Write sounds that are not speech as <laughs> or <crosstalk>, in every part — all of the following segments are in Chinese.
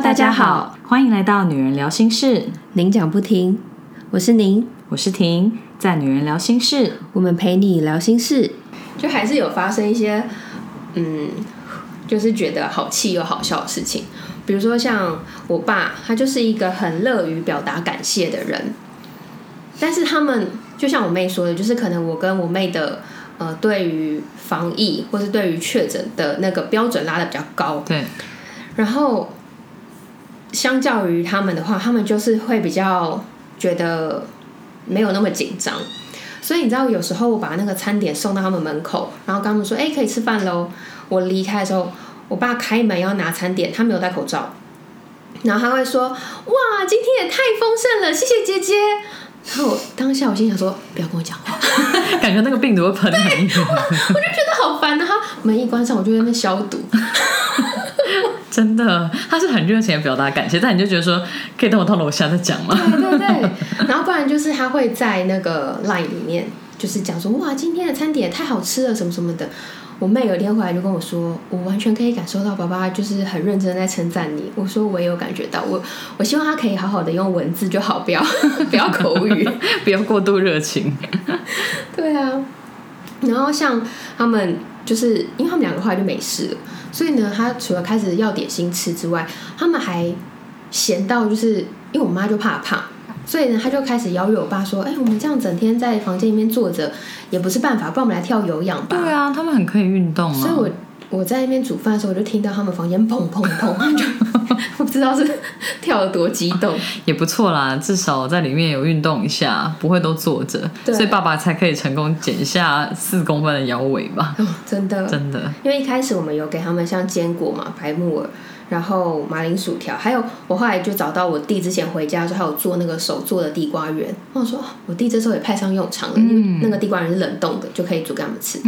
Hello，大家好，欢迎来到女人聊心事，您讲不停，我是您，我是婷，在女人聊心事，我们陪你聊心事，就还是有发生一些，嗯，就是觉得好气又好笑的事情，比如说像我爸，他就是一个很乐于表达感谢的人，但是他们就像我妹说的，就是可能我跟我妹的呃，对于防疫或是对于确诊的那个标准拉的比较高，对，然后相较于他们的话，他们就是会比较觉得没有那么紧张，所以你知道，有时候我把那个餐点送到他们门口，然后跟他们说：“哎，可以吃饭喽。”我离开的时候，我爸开门要拿餐点，他没有戴口罩，然后他会说：“哇，今天也太丰盛了，谢谢姐姐。”然后我当下我心想说：“不要跟我讲话，<laughs> 感觉那个病毒会喷很远。<laughs> ” <laughs> 我就觉得好烦。然后门一关上，我就在那边消毒。<laughs> 真的，他是很热情的表达感谢，但你就觉得说，可以等我到楼下再讲吗？对对对。<laughs> 然后不然就是他会在那个 line 里面，就是讲说：“哇，今天的餐点也太好吃了，什么什么的。”我妹有一天回来就跟我说，我完全可以感受到爸爸就是很认真在称赞你。我说我也有感觉到，我我希望他可以好好的用文字就好，不要 <laughs> 不要口语，不要过度热情。对啊，然后像他们就是因们两个后来就没事了，所以呢，他除了开始要点心吃之外，他们还闲到就是因为我妈就怕胖。所以呢，他就开始邀约我爸说：“哎，我们这样整天在房间里面坐着也不是办法，不然我们来跳有氧吧。”对啊，他们很可以运动啊。所以我我在那边煮饭的时候，我就听到他们房间砰砰砰，就 <laughs> 不知道是 <laughs> 跳得多激动。也不错啦，至少在里面有运动一下，不会都坐着，所以爸爸才可以成功减下四公分的腰围吧？真的，真的。因为一开始我们有给他们像坚果嘛，白木耳。然后马铃薯条，还有我后来就找到我弟之前回家的时候，还有做那个手做的地瓜圆。我说我弟这时候也派上用场了，因为那个地瓜圆是冷冻的，就可以煮给他们吃。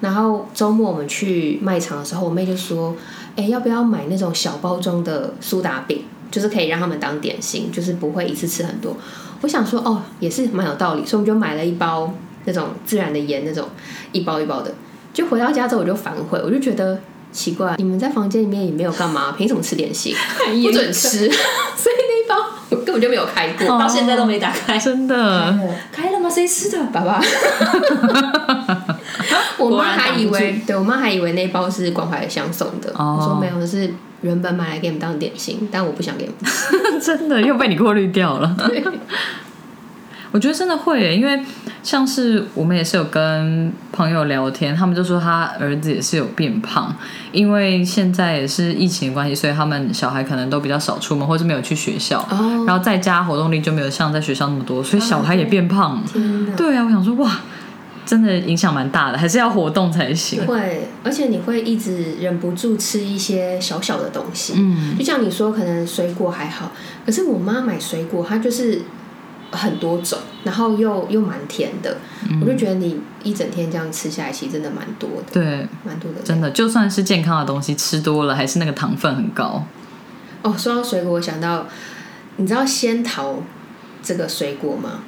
然后周末我们去卖场的时候，我妹就说：“哎，要不要买那种小包装的苏打饼，就是可以让他们当点心，就是不会一次吃很多。”我想说哦，也是蛮有道理，所以我们就买了一包那种自然的盐，那种一包一包的。就回到家之后我就反悔，我就觉得。奇怪，你们在房间里面也没有干嘛？凭什么吃点心？<laughs> 不准吃，<laughs> 所以那一包我根本就没有开过，到现在都没打开。真的？开了吗？谁吃的？爸爸。<laughs> 我妈还以为，对我妈还以为那包是关怀相送的。我说没有，是原本买来给你们当点心，但我不想给你们。<laughs> 真的又被你过滤掉了。<laughs> 我觉得真的会，因为像是我们也是有跟朋友聊天，他们就说他儿子也是有变胖，因为现在也是疫情关系，所以他们小孩可能都比较少出门，或是没有去学校，然后在家活动力就没有像在学校那么多，所以小孩也变胖。对啊，我想说哇，真的影响蛮大的，还是要活动才行。会，而且你会一直忍不住吃一些小小的东西，嗯，就像你说，可能水果还好，可是我妈买水果，她就是。很多种，然后又又蛮甜的，我就觉得你一整天这样吃下来，其实真的蛮多的。对，蛮多的。真的，就算是健康的东西吃多了，还是那个糖分很高。哦，说到水果，我想到，你知道仙桃这个水果吗？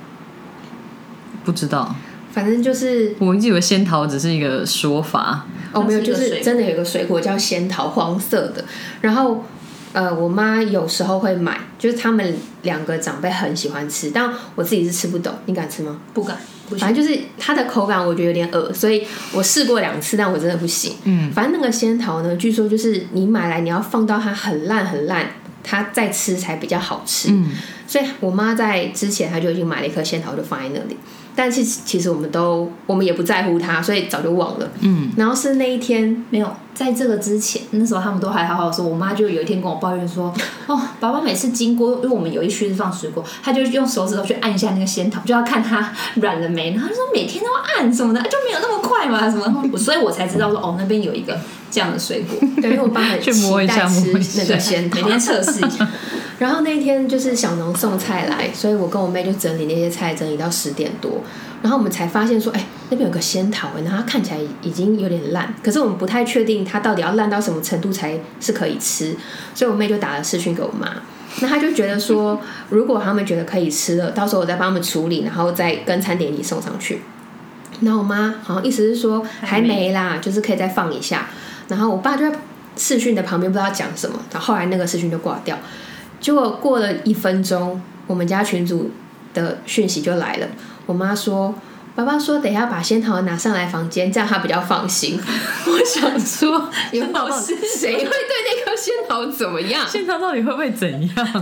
不知道，反正就是我一直以为仙桃只是一个说法。哦，没有，就是真的有一个水果叫仙桃，黄色的，然后。呃，我妈有时候会买，就是他们两个长辈很喜欢吃，但我自己是吃不懂。你敢吃吗？不敢，反正就是它的口感，我觉得有点恶，所以我试过两次，但我真的不行。嗯，反正那个仙桃呢，据说就是你买来你要放到它很烂很烂，它再吃才比较好吃。嗯，所以我妈在之前她就已经买了一颗仙桃，就放在那里。但是其实我们都我们也不在乎他，所以早就忘了。嗯，然后是那一天没有在这个之前，那时候他们都还好好说。我妈就有一天跟我抱怨说：“哦，爸爸每次经过，因为我们有一区是放水果，他就用手指头去按一下那个仙桃，就要看它 <laughs> 软了没。然后他说每天都要按什么的，就没有那么快嘛什么。所以我才知道说哦，那边有一个这样的水果。对，因为我爸很 <laughs> 去摸一下那个仙桃，每天测试一下。<laughs> 然后那一天就是小农送菜来，所以我跟我妹就整理那些菜，整理到十点多。然后我们才发现说，哎，那边有个仙桃，然后它看起来已经有点烂，可是我们不太确定它到底要烂到什么程度才是可以吃。所以我妹就打了视讯给我妈，那她就觉得说，如果他们觉得可以吃了，到时候我再帮他们处理，然后再跟餐点里送上去。然后我妈好像意思是说还没啦，就是可以再放一下。然后我爸就在视讯的旁边不知道讲什么，然后后来那个视讯就挂掉。结果过了一分钟，我们家群主的讯息就来了，我妈说。爸爸说：“等一下把仙桃拿上来房间，这样他比较放心。<laughs> ”我想说，有老师谁会对那颗仙桃怎么样？仙桃到底会不会怎样？对呀，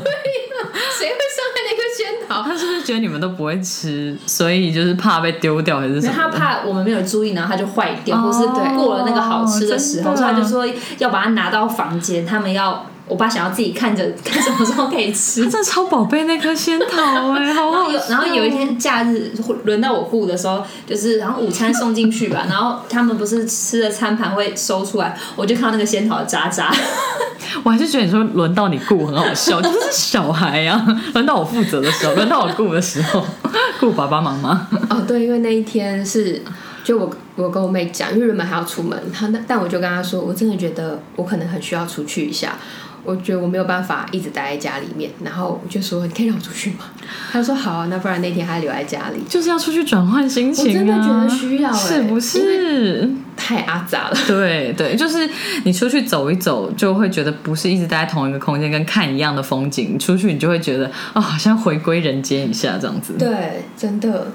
谁会伤害那颗仙桃？他是不是觉得你们都不会吃，所以就是怕被丢掉，还是什么？他怕我们没有注意，然后他就坏掉，或是过了那个好吃的时候，所以他就说要把它拿到房间，他们要。我爸想要自己看着 <laughs> 看什么时候可以吃，真的超宝贝那颗仙桃 <laughs> 哎，好好。然后有一天假日轮到我顾的时候，就是然后午餐送进去吧，然后他们不是吃的餐盘会收出来，我就看到那个仙桃的渣渣。<laughs> 我还是觉得你说轮到你顾很好笑，就是小孩啊，轮到我负责的时候，轮到我顾的时候，顾爸爸妈妈。哦，对，因为那一天是就我我跟我妹讲，因为原本还要出门，他但我就跟她说，我真的觉得我可能很需要出去一下。我觉得我没有办法一直待在家里面，然后我就说：“你可以让我出去吗？”他说：“好啊，那不然那天他留在家里，就是要出去转换心情。”我真的觉得需要，是不是？太阿杂了。对对，就是你出去走一走，就会觉得不是一直待在同一个空间，跟看一样的风景。出去你就会觉得啊，好像回归人间一下这样子。对，真的。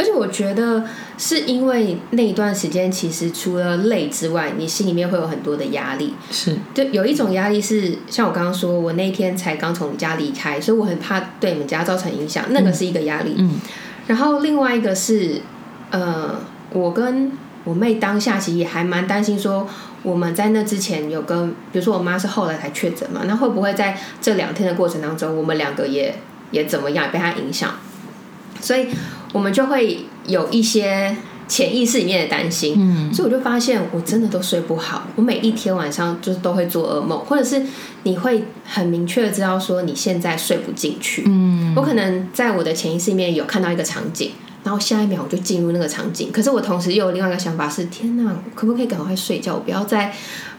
而且我觉得是因为那一段时间，其实除了累之外，你心里面会有很多的压力。是，就有一种压力是像我刚刚说，我那一天才刚从家离开，所以我很怕对你们家造成影响，那个是一个压力。嗯。然后另外一个是，呃，我跟我妹当下其实也还蛮担心，说我们在那之前有跟，比如说我妈是后来才确诊嘛，那会不会在这两天的过程当中，我们两个也也怎么样被她影响？所以。我们就会有一些潜意识里面的担心，嗯，所以我就发现我真的都睡不好，我每一天晚上就是都会做噩梦，或者是你会很明确的知道说你现在睡不进去，嗯，我可能在我的潜意识里面有看到一个场景，然后下一秒我就进入那个场景，可是我同时又有另外一个想法是，天哪，可不可以赶快睡觉，我不要再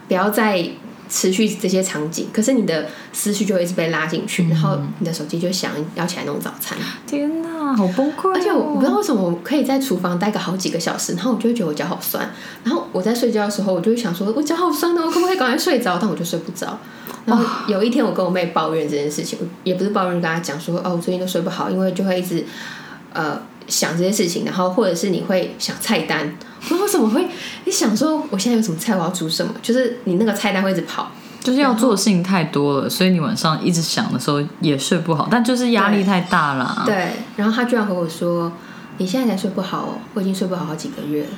不要再。持续这些场景，可是你的思绪就一直被拉进去，然后你的手机就想要起来弄早餐。天哪，好崩溃！而且我不知道为什么我可以在厨房待个好几个小时，然后我就会觉得我脚好酸。然后我在睡觉的时候，我就会想说，我脚好酸哦，我可不可以赶快睡着？但我就睡不着。<laughs> 然后有一天，我跟我妹抱怨这件事情，也不是抱怨，跟她讲说，哦，我最近都睡不好，因为就会一直呃想这些事情，然后或者是你会想菜单。我为什么会？你想说我现在有什么菜，我要煮什么？就是你那个菜单会一直跑，就是要做的事情太多了，所以你晚上一直想的时候也睡不好，但就是压力太大了。对，然后他居然和我说：“你现在才睡不好哦，我已经睡不好好几个月了。”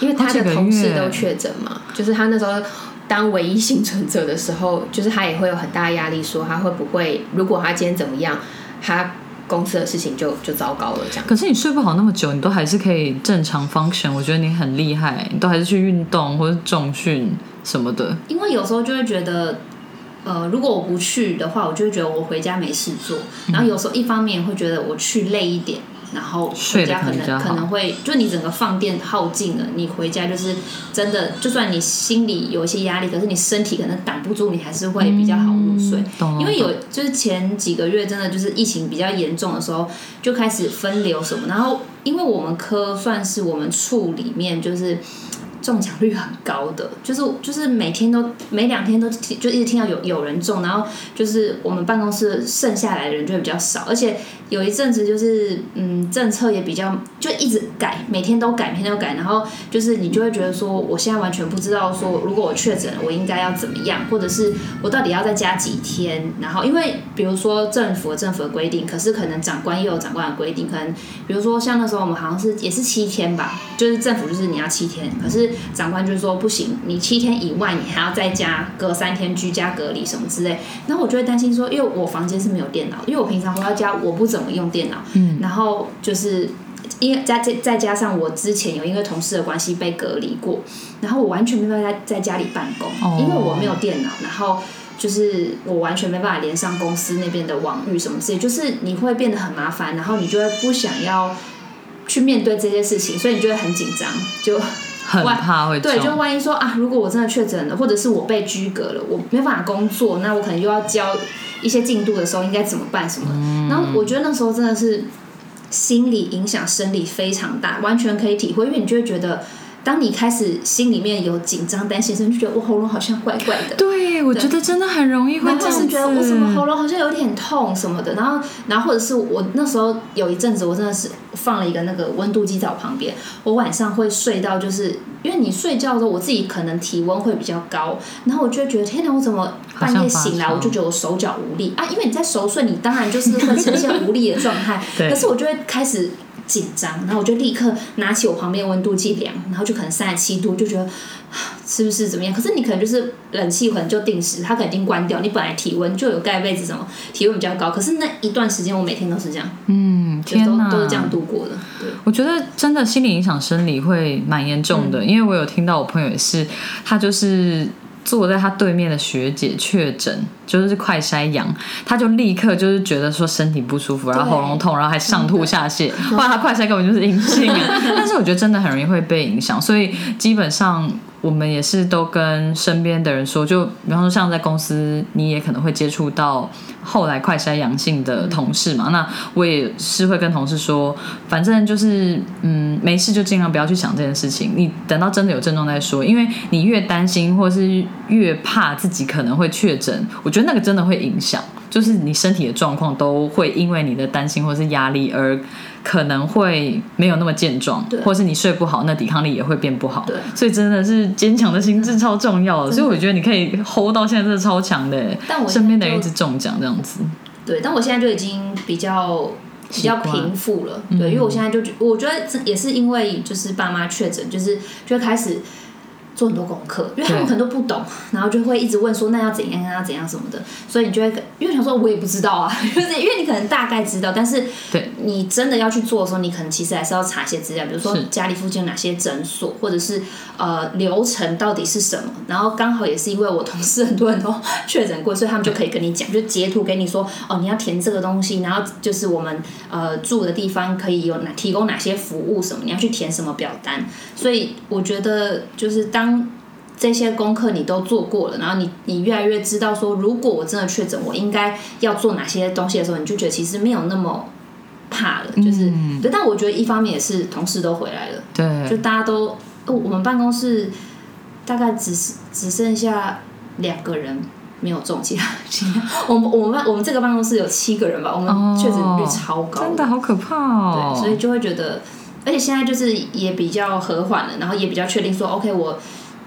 因为他的同事都确诊嘛，就是他那时候当唯一幸存者的时候，就是他也会有很大压力，说他会不会如果他今天怎么样，他。公司的事情就就糟糕了，这样。可是你睡不好那么久，你都还是可以正常 function，我觉得你很厉害，你都还是去运动或者重训什么的。因为有时候就会觉得，呃，如果我不去的话，我就会觉得我回家没事做。然后有时候一方面会觉得我去累一点。然后回家可能可能会，就你整个放电耗尽了，你回家就是真的，就算你心里有一些压力，可是你身体可能挡不住，你还是会比较好入睡。因为有就是前几个月真的就是疫情比较严重的时候，就开始分流什么，然后因为我们科算是我们处里面就是。中奖率很高的，就是就是每天都每两天都就一直听到有有人中，然后就是我们办公室剩下来的人就会比较少，而且有一阵子就是嗯政策也比较就一直改，每天都改，每天都改，然后就是你就会觉得说我现在完全不知道说如果我确诊我应该要怎么样，或者是我到底要再加几天，然后因为比如说政府政府的规定，可是可能长官又有长官的规定，可能比如说像那时候我们好像是也是七天吧，就是政府就是你要七天，可是。长官就说不行，你七天以外，你还要在家隔三天居家隔离什么之类。然后我就会担心说，因为我房间是没有电脑，因为我平常回到家我不怎么用电脑。嗯。然后就是因为再再再加上我之前有因为同事的关系被隔离过，然后我完全没办法在在家里办公，因为我没有电脑。然后就是我完全没办法连上公司那边的网域什么之类，就是你会变得很麻烦，然后你就会不想要去面对这些事情，所以你就会很紧张，就。很怕会对，就万一说啊，如果我真的确诊了，或者是我被拘格了，我没办法工作，那我可能又要交一些进度的时候，应该怎么办？什么？然后我觉得那时候真的是心理影响生理非常大，完全可以体会，因为你就会觉得当你开始心里面有紧张、担心的时候，你就觉得我喉咙好像怪怪的。对，我觉得真的很容易会这样子。是觉得我怎么喉咙好像有点痛什么的，然后然后或者是我那时候有一阵子我真的是放了一个那个温度计在我旁边，我晚上会睡到就是因为你睡觉的时候我自己可能体温会比较高，然后我就会觉得天哪，我怎么半夜醒来我就觉得我手脚无力。啊，因为你在熟睡，你当然就是会呈现无力的状态，<laughs> 对。可是我就会开始。紧张，然后我就立刻拿起我旁边的温度计量，然后就可能三十七度，就觉得啊 <sighs> 是不是怎么样？可是你可能就是冷气可能就定时，它可能已经关掉，你本来体温就有盖被子什么，体温比较高，可是那一段时间我每天都是这样，嗯，就天哪，都都是这样度过的。对，我觉得真的心理影响生理会蛮严重的，因为我有听到我朋友也是，他就是坐在他对面的学姐确诊，就是快筛阳，他就立刻就是觉得说身体不舒服，然后喉咙痛，然后还上吐下泻，后来他快筛根本就是阴性啊。但是我觉得真的很容易会被影响，所以基本上。我们也是都跟身边的人说，就比方说像在公司，你也可能会接触到后来快筛阳性的同事嘛。那我也是会跟同事说，反正就是嗯，没事就尽量不要去想这件事情。你等到真的有症状再说，因为你越担心或是越怕自己可能会确诊，我觉得那个真的会影响，就是你身体的状况都会因为你的担心或是压力而。可能会没有那么健壮，或是你睡不好，那抵抗力也会变不好。对，所以真的是坚强的心智超重要的。所以我觉得你可以 hold 到现在，真的超强的。但我身边的人一直中奖这样子。对，但我现在就已经比较比较平复了。对，因为我现在就我觉得也是因为就是爸妈确诊，就是就开始。做很多功课，因为他们可能都不懂，然后就会一直问说那要怎样，要怎样什么的，所以你就会因为想说我也不知道啊，<laughs> 就是因为你可能大概知道，但是对你真的要去做的时候，你可能其实还是要查一些资料，比如说家里附近有哪些诊所，或者是呃流程到底是什么。然后刚好也是因为我同事很多人都 <laughs> 确诊过，所以他们就可以跟你讲，就截图给你说哦，你要填这个东西，然后就是我们呃住的地方可以有哪提供哪些服务什么，你要去填什么表单。所以我觉得就是当当这些功课你都做过了，然后你你越来越知道说，如果我真的确诊，我应该要做哪些东西的时候，你就觉得其实没有那么怕了。就是对，但我觉得一方面也是同事都回来了，对，就大家都，我们办公室大概只是只剩下两个人没有中，其他其他我们我们我们这个办公室有七个人吧，我们确诊率超高，真的好可怕哦。对，所以就会觉得。而且现在就是也比较和缓了，然后也比较确定说，OK，我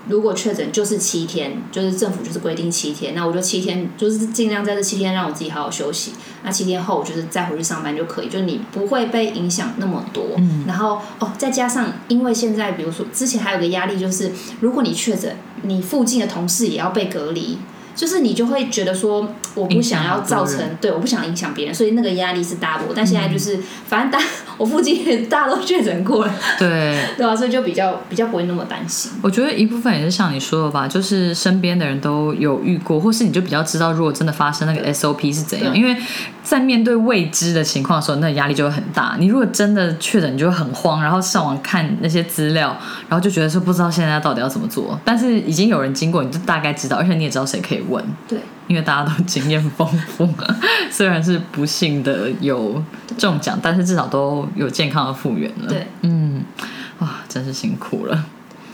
如果确诊就是七天，就是政府就是规定七天，那我就七天就是尽量在这七天让我自己好好休息。那七天后我就是再回去上班就可以，就是你不会被影响那么多。嗯。然后哦，再加上因为现在比如说之前还有个压力就是，如果你确诊，你附近的同事也要被隔离。就是你就会觉得说，我不想要造成对，我不想影响别人，所以那个压力是 double。但现在就是，反正大 <laughs> 我附近大家都确诊过了，对对啊，所以就比较比较不会那么担心。我觉得一部分也是像你说的吧，就是身边的人都有遇过，或是你就比较知道，如果真的发生那个 SOP 是怎样。因为在面对未知的情况的时候，那压力就会很大。你如果真的确诊，你就会很慌，然后上网看那些资料，然后就觉得说不知道现在到底要怎么做。但是已经有人经过，你就大概知道，而且你也知道谁可以。问对，因为大家都经验丰富，<laughs> 虽然是不幸的有中奖，但是至少都有健康的复原了。对，嗯，哇，真是辛苦了。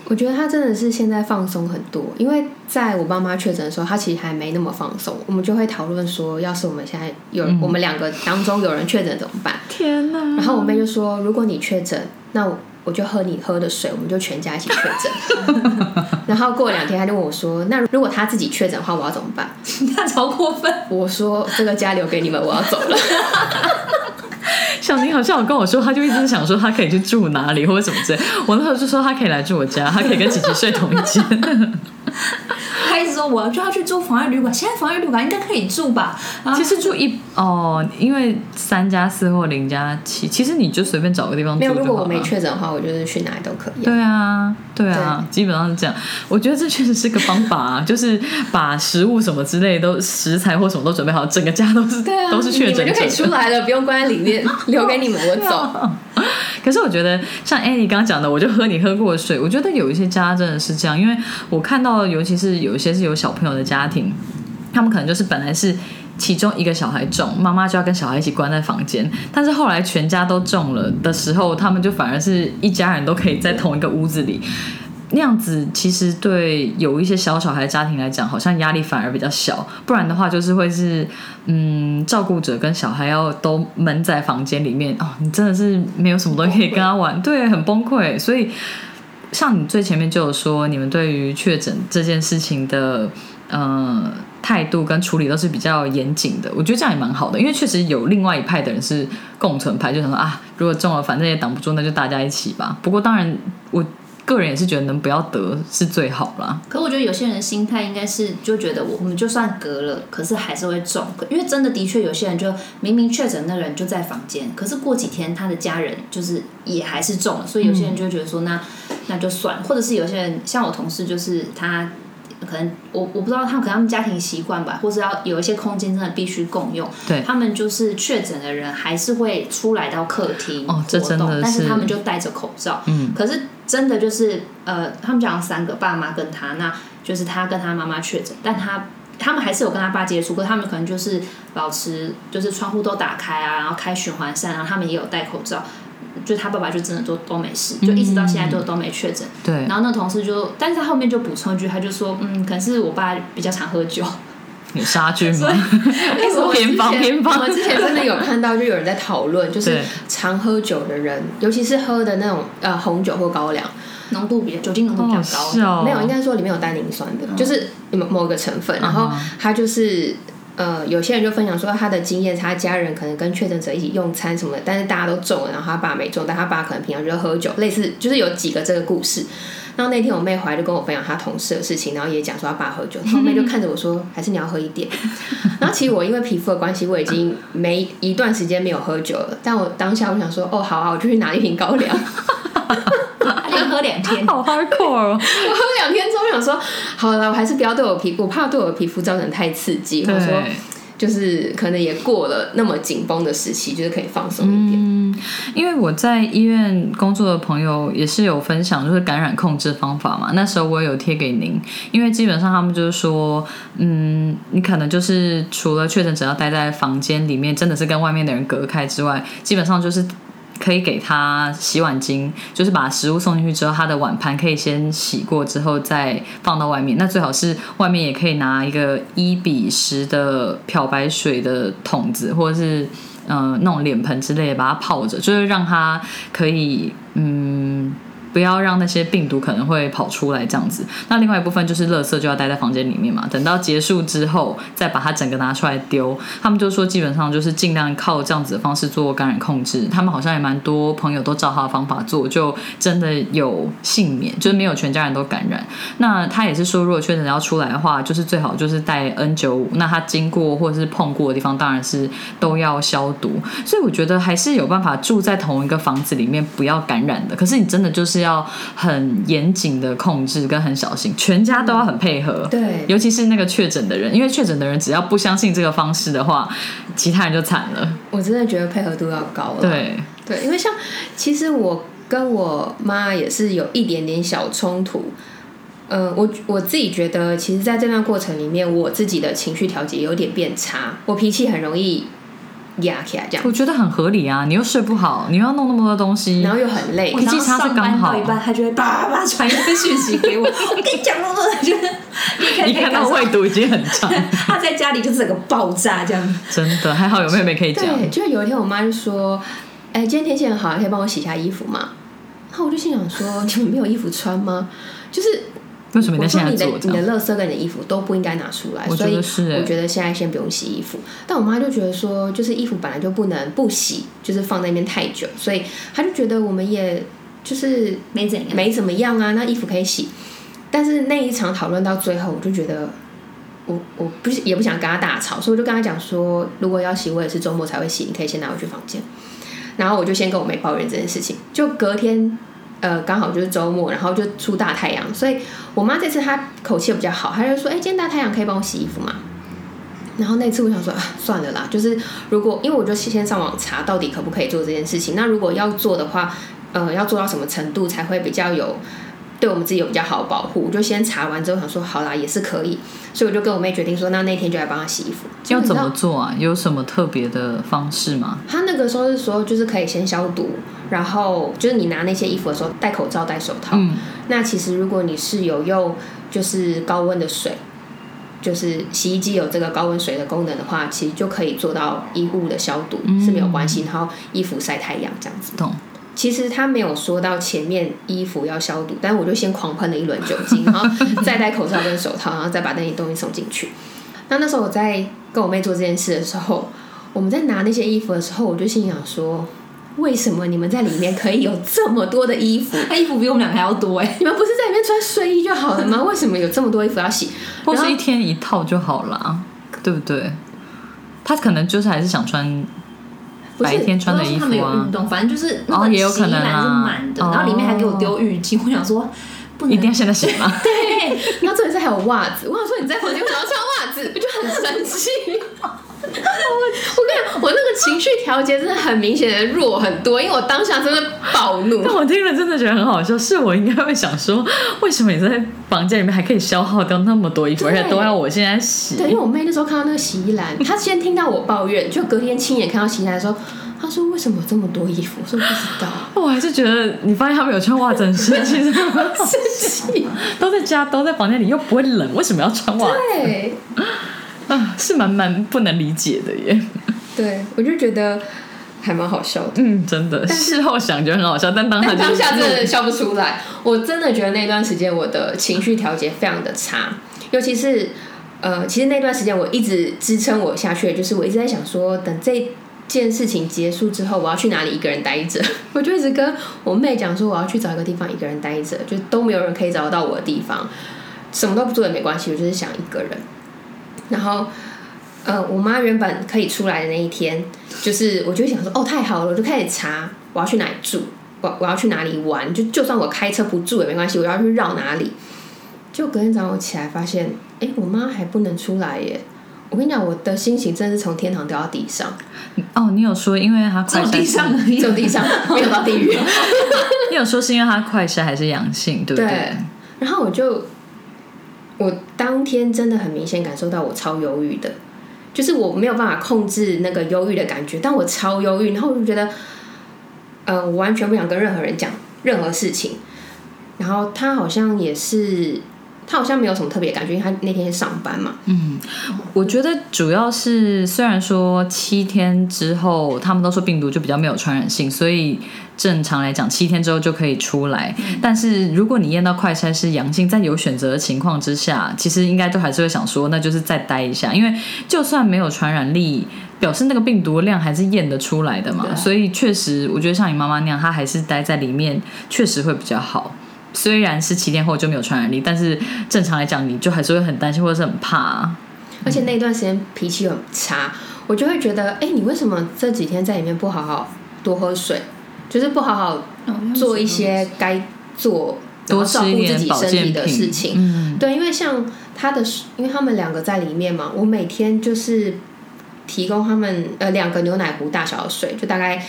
我觉得他真的是现在放松很多，因为在我爸妈确诊的时候，他其实还没那么放松。我们就会讨论说，要是我们现在有我们两个当中有人确诊怎么办？天哪！然后我妹就说，如果你确诊，那我。就喝你喝的水，我们就全家一起确诊。<laughs> 然后过两天，他就问我说：“那如果他自己确诊的话，我要怎么办？” <laughs> 他超过分。我说：“这个家留给你们，我要走了。”小宁好像有跟我说，他就一直想说他可以去住哪里或者什么之类。我那时候就说他可以来住我家，他可以跟姐姐睡同一间。他一直说我要就要去住防疫旅馆，现在防疫旅馆应该可以住吧？其实住一哦，因为三加四或零加七，其实你就随便找个地方住。没有，如果我没确诊的话，我觉得去哪里都可以。对啊，对啊，基本上是这样。我觉得这确实是个方法啊，<laughs> 就是把食物什么之类都食材或什么都准备好，整个家都是啊都是确诊，就可以出来了，不用关在里面，留给你们我走。<laughs> 可是我觉得像 Annie 刚刚讲的，我就喝你喝过的水。我觉得有一些家真的是这样，因为我看到，尤其是有一些是有小朋友的家庭，他们可能就是本来是其中一个小孩中，妈妈就要跟小孩一起关在房间，但是后来全家都中了的时候，他们就反而是一家人都可以在同一个屋子里。那样子其实对有一些小小孩家庭来讲，好像压力反而比较小。不然的话，就是会是嗯，照顾者跟小孩要都闷在房间里面哦，你真的是没有什么东西可以跟他玩，对，很崩溃。所以，像你最前面就有说，你们对于确诊这件事情的呃态度跟处理都是比较严谨的。我觉得这样也蛮好的，因为确实有另外一派的人是共存派，就想说啊，如果中了，反正也挡不住，那就大家一起吧。不过当然我。个人也是觉得能不要得是最好啦。可我觉得有些人心态应该是就觉得我我们就算隔了，可是还是会中，因为真的的确有些人就明明确诊那人就在房间，可是过几天他的家人就是也还是中了，所以有些人就会觉得说那那就算，或者是有些人像我同事就是他。可能我我不知道他们可能他们家庭习惯吧，或者要有一些空间真的必须共用。对，他们就是确诊的人还是会出来到客厅哦，这真的但是他们就戴着口罩。嗯，可是真的就是呃，他们讲三个爸妈跟他，那就是他跟他妈妈确诊，但他他们还是有跟他爸接触，可他们可能就是保持就是窗户都打开啊，然后开循环扇，然后他们也有戴口罩。就他爸爸就真的都都没事，就一直到现在都都没确诊。对。然后那同事就，但是他后面就补充一句，他就说，嗯，可能是我爸比较常喝酒。有杀菌吗？<laughs> 偏方偏方。我之前真的有看到，就有人在讨论，就是常喝酒的人，尤其是喝的那种呃红酒或高粱，浓度比酒精浓度比较高。没有，应该说里面有单宁酸的，就是某某个成分。然后他就是。呃，有些人就分享说他的经验，他家人可能跟确诊者一起用餐什么的，但是大家都中了，然后他爸没中，但他爸可能平常就喝酒，类似就是有几个这个故事。然后那天我妹回来就跟我分享她同事的事情，然后也讲说她爸喝酒，后妹就看着我说，<laughs> 还是你要喝一点。然后其实我因为皮肤的关系，我已经没一段时间没有喝酒了，但我当下我想说，哦，好啊，我就去拿一瓶高粱。喝两天，好 hardcore 哦！我喝两天之后想说，好了，我还是不要对我皮肤，我怕对我的皮肤造成太刺激。或者说，就是可能也过了那么紧绷的时期，就是可以放松一点。嗯，因为我在医院工作的朋友也是有分享，就是感染控制方法嘛。那时候我有贴给您，因为基本上他们就是说，嗯，你可能就是除了确诊只要待在房间里面，真的是跟外面的人隔开之外，基本上就是。可以给他洗碗巾，就是把食物送进去之后，他的碗盘可以先洗过之后再放到外面。那最好是外面也可以拿一个一比十的漂白水的桶子，或者是嗯那种脸盆之类的，把它泡着，就是让它可以嗯。不要让那些病毒可能会跑出来这样子。那另外一部分就是垃圾就要待在房间里面嘛，等到结束之后再把它整个拿出来丢。他们就说基本上就是尽量靠这样子的方式做感染控制。他们好像也蛮多朋友都照他的方法做，就真的有幸免，就是没有全家人都感染。那他也是说，如果确诊要出来的话，就是最好就是带 N 九五。那他经过或者是碰过的地方，当然是都要消毒。所以我觉得还是有办法住在同一个房子里面不要感染的。可是你真的就是。要很严谨的控制跟很小心，全家都要很配合。对，尤其是那个确诊的人，因为确诊的人只要不相信这个方式的话，其他人就惨了。我真的觉得配合度要高了。对对，因为像其实我跟我妈也是有一点点小冲突。呃，我我自己觉得，其实在这段过程里面，我自己的情绪调节有点变差，我脾气很容易。压起来这样，我觉得很合理啊！你又睡不好，你又要弄那么多东西，然后又很累，我记得他是刚好。一半，他就会叭叭传一个讯息给我。<laughs> 我跟你讲了，就是你看到未读已经很长。<laughs> 他在家里就整个爆炸这样。真的还好有妹妹可以讲。对，就有一天我妈就说：“哎，今天天气很好，可以帮我洗一下衣服吗？”然后我就心想说：“你们没有衣服穿吗？”就是。为什么你现在做？你的你的垃圾跟你的衣服都不应该拿出来，所以我觉得现在先不用洗衣服。但我妈就觉得说，就是衣服本来就不能不洗，就是放在那边太久，所以她就觉得我们也就是没怎样，没怎么样啊。那衣服可以洗，但是那一场讨论到最后，我就觉得我我不是也不想跟她大吵，所以我就跟她讲说，如果要洗，我也是周末才会洗，你可以先拿回去房间。然后我就先跟我妹抱怨这件事情，就隔天。呃，刚好就是周末，然后就出大太阳，所以我妈这次她口气比较好，她就说：“哎，今天大太阳可以帮我洗衣服吗？”然后那次我想说，算了啦，就是如果因为我就先上网查到底可不可以做这件事情，那如果要做的话，呃，要做到什么程度才会比较有对我们自己有比较好的保护。我就先查完之后想说，好啦，也是可以，所以我就跟我妹决定说，那那天就来帮她洗衣服。要怎么做啊？有什么特别的方式吗？她那个时候是说，就是可以先消毒，然后就是你拿那些衣服的时候戴口罩、戴手套。嗯，那其实如果你是有用就是高温的水，就是洗衣机有这个高温水的功能的话，其实就可以做到衣物的消毒、是没有关系，然后衣服晒太阳这样子。懂。其实他没有说到前面衣服要消毒，但我就先狂喷了一轮酒精，然后再戴口罩跟手套，然后再把那些东西送进去。那那时候我在跟我妹做这件事的时候，我们在拿那些衣服的时候，我就心想说，为什么你们在里面可以有这么多的衣服？他 <laughs> 衣服比我们两个还要多哎。你们不是在里面穿睡衣就好了吗？为什么有这么多衣服要洗？或是一天一套就好了，对不对？他可能就是还是想穿白天穿的衣他们有运，动，反正就是那哦个也有可能洗衣篮是啊满的，哦然后里面还给我丢浴巾。我想说，不能一定要现在洗吗？<laughs> 对，然后这里是还有袜子，我想说你在房间为什么要穿袜子？我就很生气。<laughs> 我我跟你讲，我那个情绪调节真的很明显的弱很多，因为我当下真的暴怒但。我听了真的觉得很好笑，是我应该会想说，为什么你在房间里面还可以消耗掉那么多衣服，而且都要我现在洗？对，因为我妹那时候看到那个洗衣篮，她先听到我抱怨，就隔天亲眼看到洗衣篮的时候，她说为什么有这么多衣服？我说不知道。我还是觉得你发现他们有穿袜子很 <laughs> 生气。都在家，都在房间里，又不会冷，为什么要穿袜子对，啊？是蛮蛮不能理解的耶。<laughs> 对，我就觉得还蛮好笑的。嗯，真的，事后想觉得很好笑，但当当下真的笑不出来。我真的觉得那段时间我的情绪调节非常的差，尤其是呃，其实那段时间我一直支撑我下去，就是我一直在想说，等这件事情结束之后，我要去哪里一个人待着。<laughs> 我就一直跟我妹讲说，我要去找一个地方一个人待着，就都没有人可以找得到我的地方，什么都不做也没关系，我就是想一个人。然后。呃，我妈原本可以出来的那一天，就是我就想说，哦，太好了，我就开始查我要去哪里住，我我要去哪里玩，就就算我开车不住也没关系，我要去绕哪里。就隔天早上我起来发现，哎，我妈还不能出来耶！我跟你讲，我的心情真的是从天堂掉到地上，哦，你有说，因为他快筛地上而已只。有地上，没有到地狱。<laughs> 你有说是因为他快筛还是阳性，对不对？对然后我就，我当天真的很明显感受到我超忧郁的，就是我没有办法控制那个忧郁的感觉，但我超忧郁，然后我就觉得，呃，我完全不想跟任何人讲任何事情。然后他好像也是，他好像没有什么特别感觉，因为他那天上班嘛。嗯我觉得主要是，虽然说七天之后，他们都说病毒就比较没有传染性，所以正常来讲七天之后就可以出来。但是如果你验到快筛是阳性，在有选择的情况之下，其实应该都还是会想说，那就是再待一下，因为就算没有传染力，表示那个病毒量还是验得出来的嘛。所以确实，我觉得像你妈妈那样，她还是待在里面，确实会比较好。虽然是七天后就没有传染力，但是正常来讲，你就还是会很担心或者是很怕、啊。而且那段时间脾气很差，我就会觉得，哎，你为什么这几天在里面不好好多喝水，就是不好好做一些该做，然多后照顾自己身体的事情。嗯，对，因为像他的，因为他们两个在里面嘛，我每天就是提供他们呃两个牛奶壶大小的水，就大概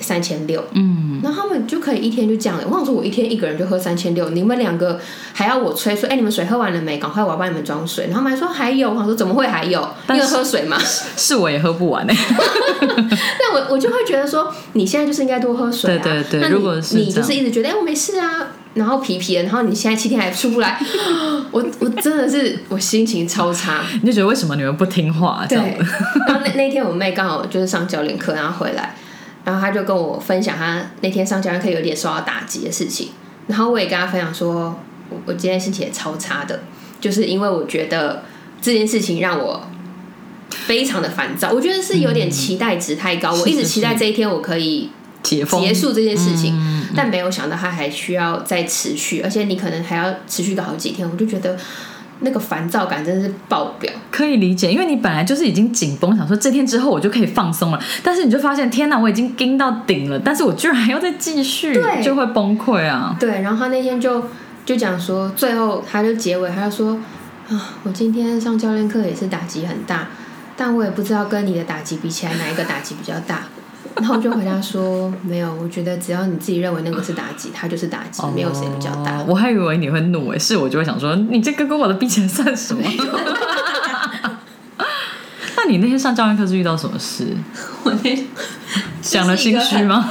三千六。嗯，然后他们就可以一天就这样了。我想说，我一天一个人就喝三千六，你们两个还要我催说，哎，你们水喝完了没？赶快我要帮你们装水。然后他们还说还有，我想说怎么会还有？因为喝水嘛。是我也喝不完哎、<laughs> 但我我就会觉得说，你现在就是应该多喝水啊。对对对那如果是你就是一直觉得哎我没事啊，然后皮皮，然后你现在七天还出不来，<laughs> 我我真的是我心情超差。你就觉得为什么你们不听话对，然后那那天我妹刚好就是上教练课，然后回来，然后他就跟我分享他那天上教练课有点受到打击的事情，然后我也跟他分享说，我我今天心情也超差的，就是因为我觉得这件事情让我非常的烦躁，我觉得是有点期待值太高，我一直期待这一天我可以结束这件事情，嗯但没有想到它还需要再持续，而且你可能还要持续个好几天，我就觉得那个烦躁感真的是爆表。可以理解，因为你本来就是已经紧绷，想说这天之后我就可以放松了，但是你就发现天哪，我已经盯到顶了，但是我居然还要再继续，就会崩溃啊。对，然后他那天就就讲说，最后他就结尾，他就说啊，我今天上教练课也是打击很大，但我也不知道跟你的打击比起来哪一个打击比较大。然后我就回答说没有，我觉得只要你自己认为那个是打击，它就是打击，没有谁比较大哦。我还以为你会怒诶，是我就会想说，你这个跟我的比起来算什么？<laughs> 那你那天上教练课是遇到什么事？<laughs> 我那 <laughs> 讲了心虚吗？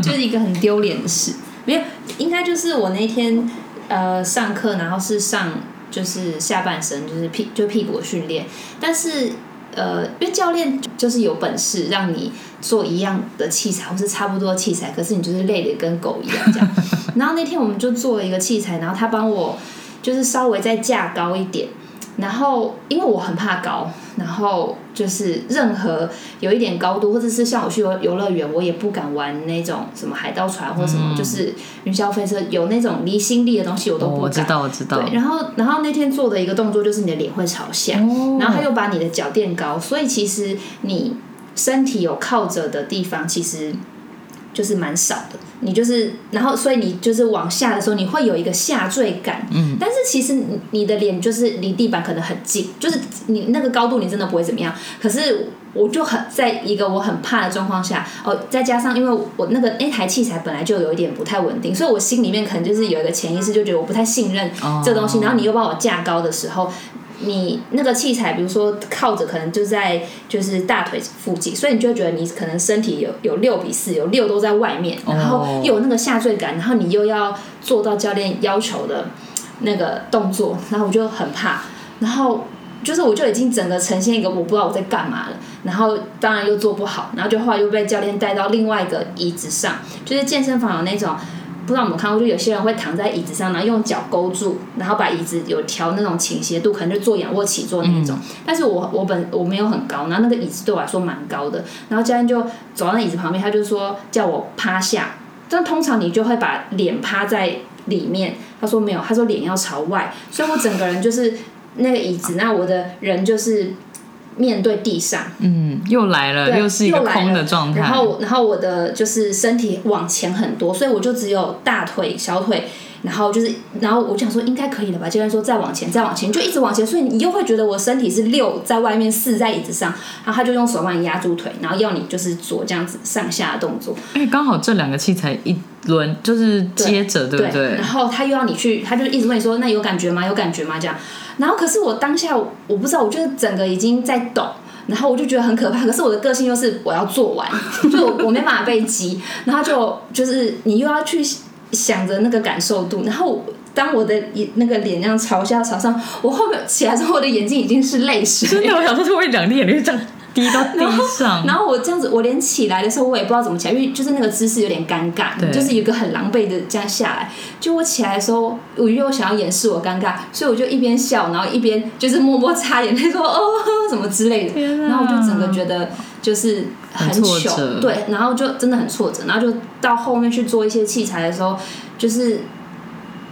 就是一个很丢脸的事，没有，应该就是我那天呃上课，然后是上就是下半身，就是屁就屁股训练，但是呃，因为教练就是有本事让你做一样的器材或是差不多的器材，可是你就是累的跟狗一样这样。<laughs> 然后那天我们就做了一个器材，然后他帮我就是稍微再架高一点。然后，因为我很怕高，然后就是任何有一点高度，或者是像我去游游乐园，我也不敢玩那种什么海盗船或什么，就是云霄飞车，有那种离心力的东西我都不敢。我知道，我知道。对，然后，然后那天做的一个动作就是你的脸会朝下，然后他又把你的脚垫高，所以其实你身体有靠着的地方，其实就是蛮少的。你就是，然后所以你就是往下的时候，你会有一个下坠感。嗯。但是其实你你的脸就是离地板可能很近，就是你那个高度你真的不会怎么样。可是我就很在一个我很怕的状况下，哦，再加上因为我那个那台器材本来就有一点不太稳定，所以我心里面可能就是有一个潜意识，就觉得我不太信任这东西。然后你又把我架高的时候。你那个器材，比如说靠着，可能就在就是大腿附近，所以你就会觉得你可能身体有有六比四，有六都在外面，然后又有那个下坠感，然后你又要做到教练要求的那个动作，然后我就很怕，然后就是我就已经整个呈现一个我不知道我在干嘛了，然后当然又做不好，然后就后来又被教练带到另外一个椅子上，就是健身房有那种。不知道有没有看过，就有些人会躺在椅子上，然后用脚勾住，然后把椅子有调那种倾斜度，可能就做仰卧起坐那种。但是我我本我没有很高，然后那个椅子对我来说蛮高的。然后教练就走到那椅子旁边，他就说叫我趴下。但通常你就会把脸趴在里面，他说没有，他说脸要朝外，所以我整个人就是那个椅子，那我的人就是。面对地上，嗯，又来了，又是一个空的状态。然后，然后我的就是身体往前很多，所以我就只有大腿、小腿，然后就是，然后我想说应该可以了吧？教练说再往前，再往前，就一直往前，所以你又会觉得我身体是六在外面，四在椅子上，然后他就用手把你压住腿，然后要你就是做这样子上下的动作。哎，刚好这两个器材一轮就是接着，对不对？然后他又要你去，他就一直问你说：“那有感觉吗？有感觉吗？”这样。然后可是我当下我不知道，我就是整个已经在抖，然后我就觉得很可怕。可是我的个性又是我要做完，就我没办法被激，然后就就是你又要去想着那个感受度。然后当我的眼那个脸这样朝下朝上，我后面起来之后，我的眼睛已经是泪水。真的，我想说，是会两滴眼泪这样。滴到地上，然后我这样子，我连起来的时候我也不知道怎么起来，因为就是那个姿势有点尴尬，就是一个很狼狈的这样下来。就我起来的时候，我又想要掩饰我尴尬，所以我就一边笑，然后一边就是默默擦眼泪，说哦什么之类的。然后我就整个觉得就是很糗，对，然后就真的很挫折。然后就到后面去做一些器材的时候，就是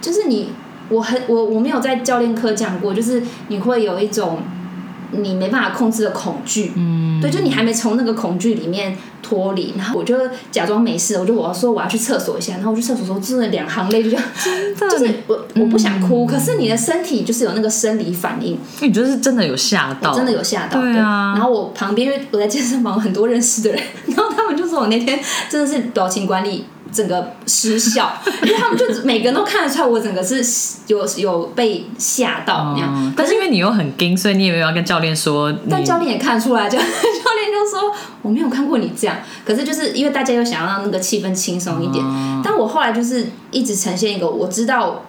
就是你，我很我我没有在教练课讲过，就是你会有一种。你没办法控制的恐惧，嗯，对，就你还没从那个恐惧里面脱离，然后我就假装没事，我就我要说我要去厕所一下，然后我去厕所时候真的两行泪就这样，<laughs> 就是我我不想哭，可是你的身体就是有那个生理反应，你觉得是真的有吓到，真的有吓到，对啊，然后我旁边因为我在健身房很多认识的人，<laughs> 然后他们就说我那天真的是表情管理。整个失效，<laughs> 因为他们就每个人都看得出来，我整个是有有被吓到那样。但是因为你又很惊，所以你也没有要跟教练说。但教练也看出来，教 <laughs> 教练就说我没有看过你这样。可是就是因为大家又想要让那个气氛轻松一点，但我后来就是一直呈现一个我知道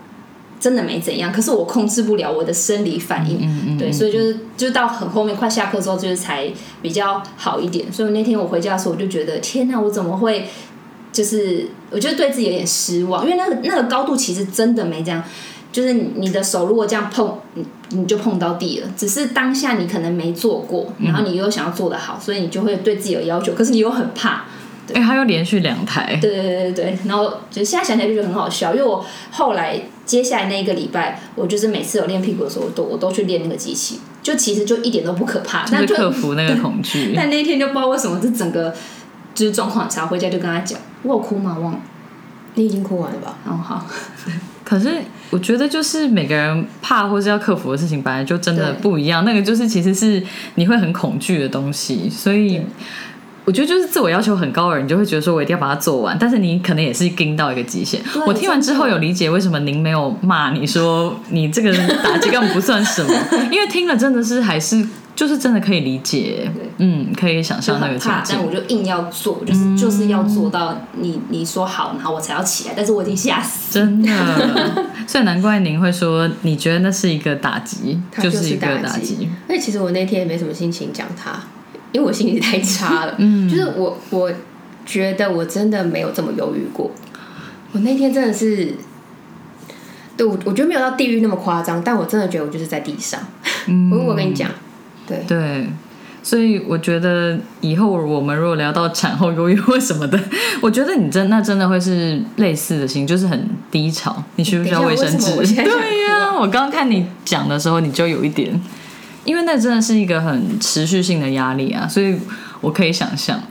真的没怎样，可是我控制不了我的生理反应。对，所以就是就到很后面快下课之后，就是才比较好一点。所以那天我回家的时候，我就觉得天哪，我怎么会？就是我觉得对自己有点失望，因为那个那个高度其实真的没这样，就是你的手如果这样碰，你你就碰到地了。只是当下你可能没做过，然后你又想要做的好，所以你就会对自己有要求。可是你又很怕，哎，他又连续两台，对对对对对。然后就现在想起来就觉得很好笑，因为我后来接下来那一个礼拜，我就是每次有练屁股的时候，我都我都去练那个机器，就其实就一点都不可怕，就是克服那个恐惧。<laughs> 但那一天就不知道为什么，这整个就是状况差，回家就跟他讲。我哭吗？忘了，你已经哭完了吧？哦，好。<laughs> 可是我觉得，就是每个人怕或是要克服的事情，本来就真的不一样。那个就是其实是你会很恐惧的东西，所以我觉得就是自我要求很高的人，你就会觉得说我一定要把它做完，但是你可能也是盯到一个极限。我听完之后有理解为什么您没有骂你说你这个打击根本不算什么，<laughs> 因为听了真的是还是就是真的可以理解，嗯，可以想象那个情很怕，但。我就硬要做，就是、就是要做到你你说好，然后我才要起来，但是我已经吓死。真的，<laughs> 所以难怪您会说，你觉得那是一个打击，就是一个打打击。。而且其实我那天也没什么心情讲他，因为我心情太差了。嗯就是我我觉得我真的没有这么犹豫过。我那天真的是，对我我觉得没有到地狱那么夸张，但我真的觉得我就是在地上。嗯我我跟你讲，对，对，所以我觉得以后我们如果聊到产后忧郁或什么的，<laughs> 我觉得你真那真的会是类似的心，就是很低潮。你需不需要卫生纸对呀、我刚刚看你讲的时候，你就有一点，因为那真的是一个很持续性的压力啊，所以我可以想象。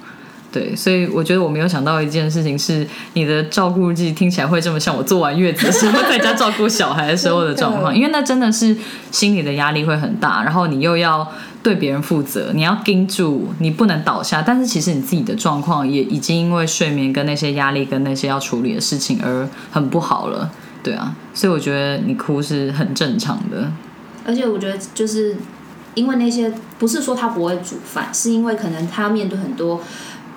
对，所以我觉得我没有想到一件事情是，你的照顾日记听起来会这么像我做完月子的时候 <laughs> 在家照顾小孩的时候的状况，因为那真的是心理的压力会很大，然后你又要对别人负责，你要盯住，你不能倒下，但是其实你自己的状况也已经因为睡眠跟那些压力跟那些要处理的事情而很不好了，对啊，所以我觉得你哭是很正常的，而且我觉得就是因为那些不是说他不会煮饭，是因为可能他要面对很多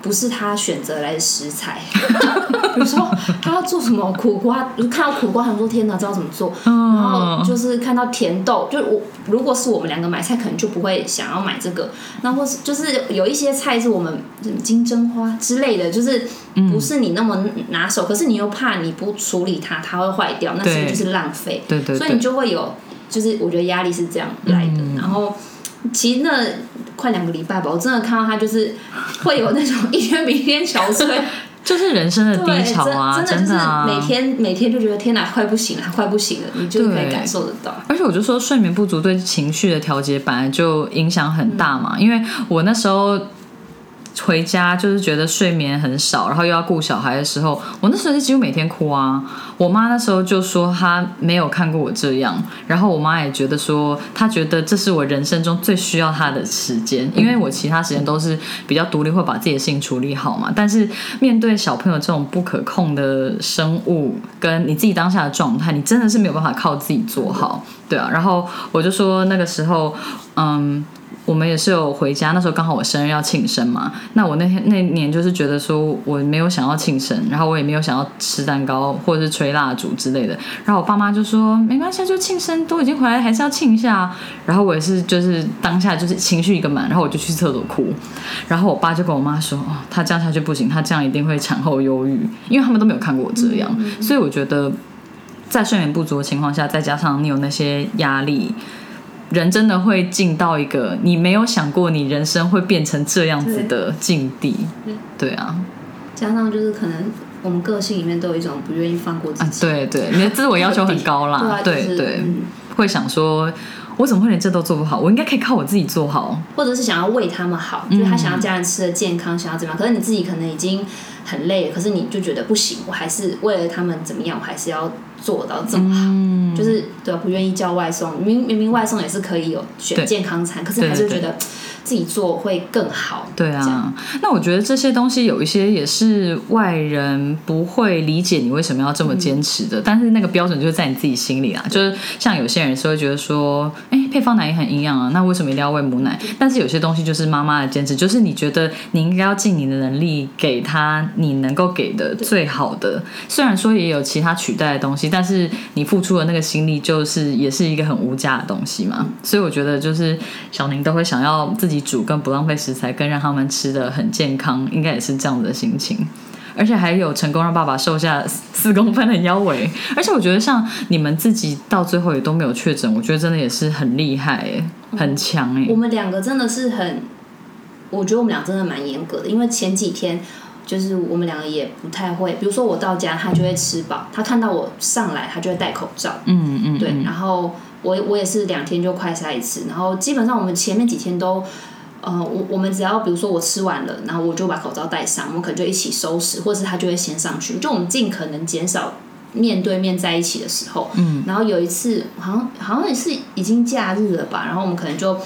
不是他选择来的食材，<laughs> 比如说他要做什么苦瓜，看到苦瓜想说天哪，知道怎么做，然后嗯，就是看到甜豆，就我如果是我们两个买菜，可能就不会想要买这个。那或是就是有一些菜是我们嗯金针花之类的，就是不是你那么拿手，可是你又怕你不处理它，它会坏掉，那是不是就是浪费？对对所以你，就会有，就是我觉得压力是这样来的。嗯然后其实那快两个礼拜吧，我真的看到他就是会有那种一天比一天憔悴，<laughs> 就是人生的，低潮啊，真真的就是啊，每天每天就觉得天哪，快不行了，快不行了，你就可以感受得到。而且我就说，睡眠不足对情绪的调节本来就影响很大嘛。因为我那时候回家就是觉得睡眠很少，然后又要顾小孩的时候，我那时候就几乎每天哭啊。我妈那时候就说她没有看过我这样，然后我妈也觉得说，她觉得这是我人生中最需要她的时间，因为我其他时间都是比较独立，会把自己的事情处理好嘛。但是面对小朋友这种不可控的生物，跟你自己当下的状态，你真的是没有办法靠自己做好，对啊。然后我就说那个时候，嗯。我们也是有回家，那时候刚好我生日要庆生嘛。那我那天那年就是觉得说我没有想要庆生，然后我也没有想要吃蛋糕或者是吹蜡烛之类的。然后我爸妈就说没关系，就庆生都已经回来，还是要庆一下啊。然后我也是就是当下就是情绪一个满，然后我就去厕所哭。然后我爸就跟我妈说，哦，他这样下去不行，他这样一定会产后忧郁，因为他们都没有看过我这样，所以我觉得在睡眠不足的情况下，再加上你有那些压力。人真的会进到一个你没有想过你人生会变成这样子的境地，对啊，加上就是可能我们个性里面都有一种不愿意放过自啊己，对对，你的自我要求很高啦，<laughs> 对啊，就是对会想说，我怎么会连这都做不好？我应该可以靠我自己做好，或者是想要为他们好，就是他想要家人吃的健康，想要怎么样，可是你自己可能已经很累了，可是你就觉得不行，我还是为了他们怎么样，我还是要做到这么好，嗯，就是对吧？不愿意叫外送，明明明外送也是可以有选健康餐，可是还是觉得自己做会更好。对啊，那我觉得这些东西有一些也是外人不会理解你为什么要这么坚持的，但是那个标准就是在你自己心里啊。就是像有些人是会觉得说，哎，配方奶也很营养啊，那为什么一定要喂母奶？但是有些东西就是妈妈的坚持，就是你觉得你应该要尽你的能力给他你能够给的最好的。虽然说也有其他取代的东西，但是你付出的那个心力就是也是一个很无价的东西嘛。所以我觉得就是小宁都会想要自己煮，跟不浪费食材，更让他们吃的很健康，应该也是这样子的心情。而且还有成功让爸爸瘦下四公分的腰围，而且我觉得像你们自己到最后也都没有确诊，我觉得真的也是很厉害哎，很强哎我。们两个真的是很，我觉得我们俩真的蛮严格的，因为前几天就是我们两个也不太会，比如说我到家他就会吃饱，他看到我上来他就会戴口罩，嗯嗯，对，嗯然后我我也是两天就快筛一次，然后基本上我们前面几天都。呃，我我们只要比如说我吃完了，然后我就把口罩戴上，我们可能就一起收拾，或者是他就会先上去，就我们尽可能减少面对面在一起的时候。嗯，然后有一次好像好像也是已经假日了吧，然后我们可能就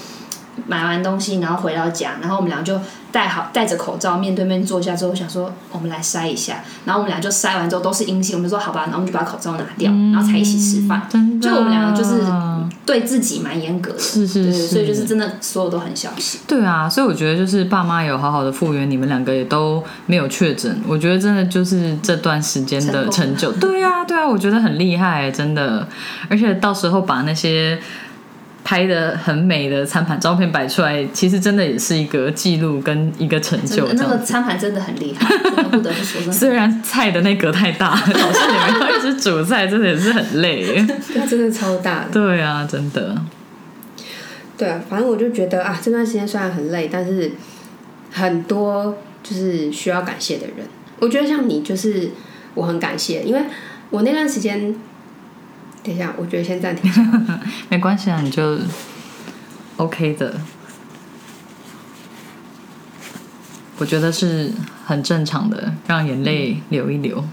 买完东西，然后回到家，然后我们俩就戴好戴着口罩，面对面坐下之后，想说我们来筛一下，然后我们俩就筛完之后都是阴性，我们就说好吧，然后我们就把口罩拿掉，然后才一起吃饭。真的，就我们两个就是对自己蛮严格的，是是是对所以就是真的所有都很小心。对啊，所以我觉得就是爸妈有好好的复原，你们两个也都没有确诊，我觉得真的就是这段时间的成就。对啊，对啊，我觉得很厉害，真的。而且到时候把那些拍的很美的餐盘照片摆出来，其实真的也是一个记录跟一个成就。那个餐盘真的很厉害，真 <laughs> 的不得不说。虽然菜的那格太大，导致你们要一直煮菜，真的也是很累。<laughs> 那真的超大的。对啊，真的。对啊，反正我就觉得啊，这段时间虽然很累，但是很多就是需要感谢的人。我觉得像你，就是我很感谢，因为我那段时间，等一下，我觉得先暂停。<laughs> 没关系啊，你就 OK 的。我觉得是很正常的，让眼泪流一流。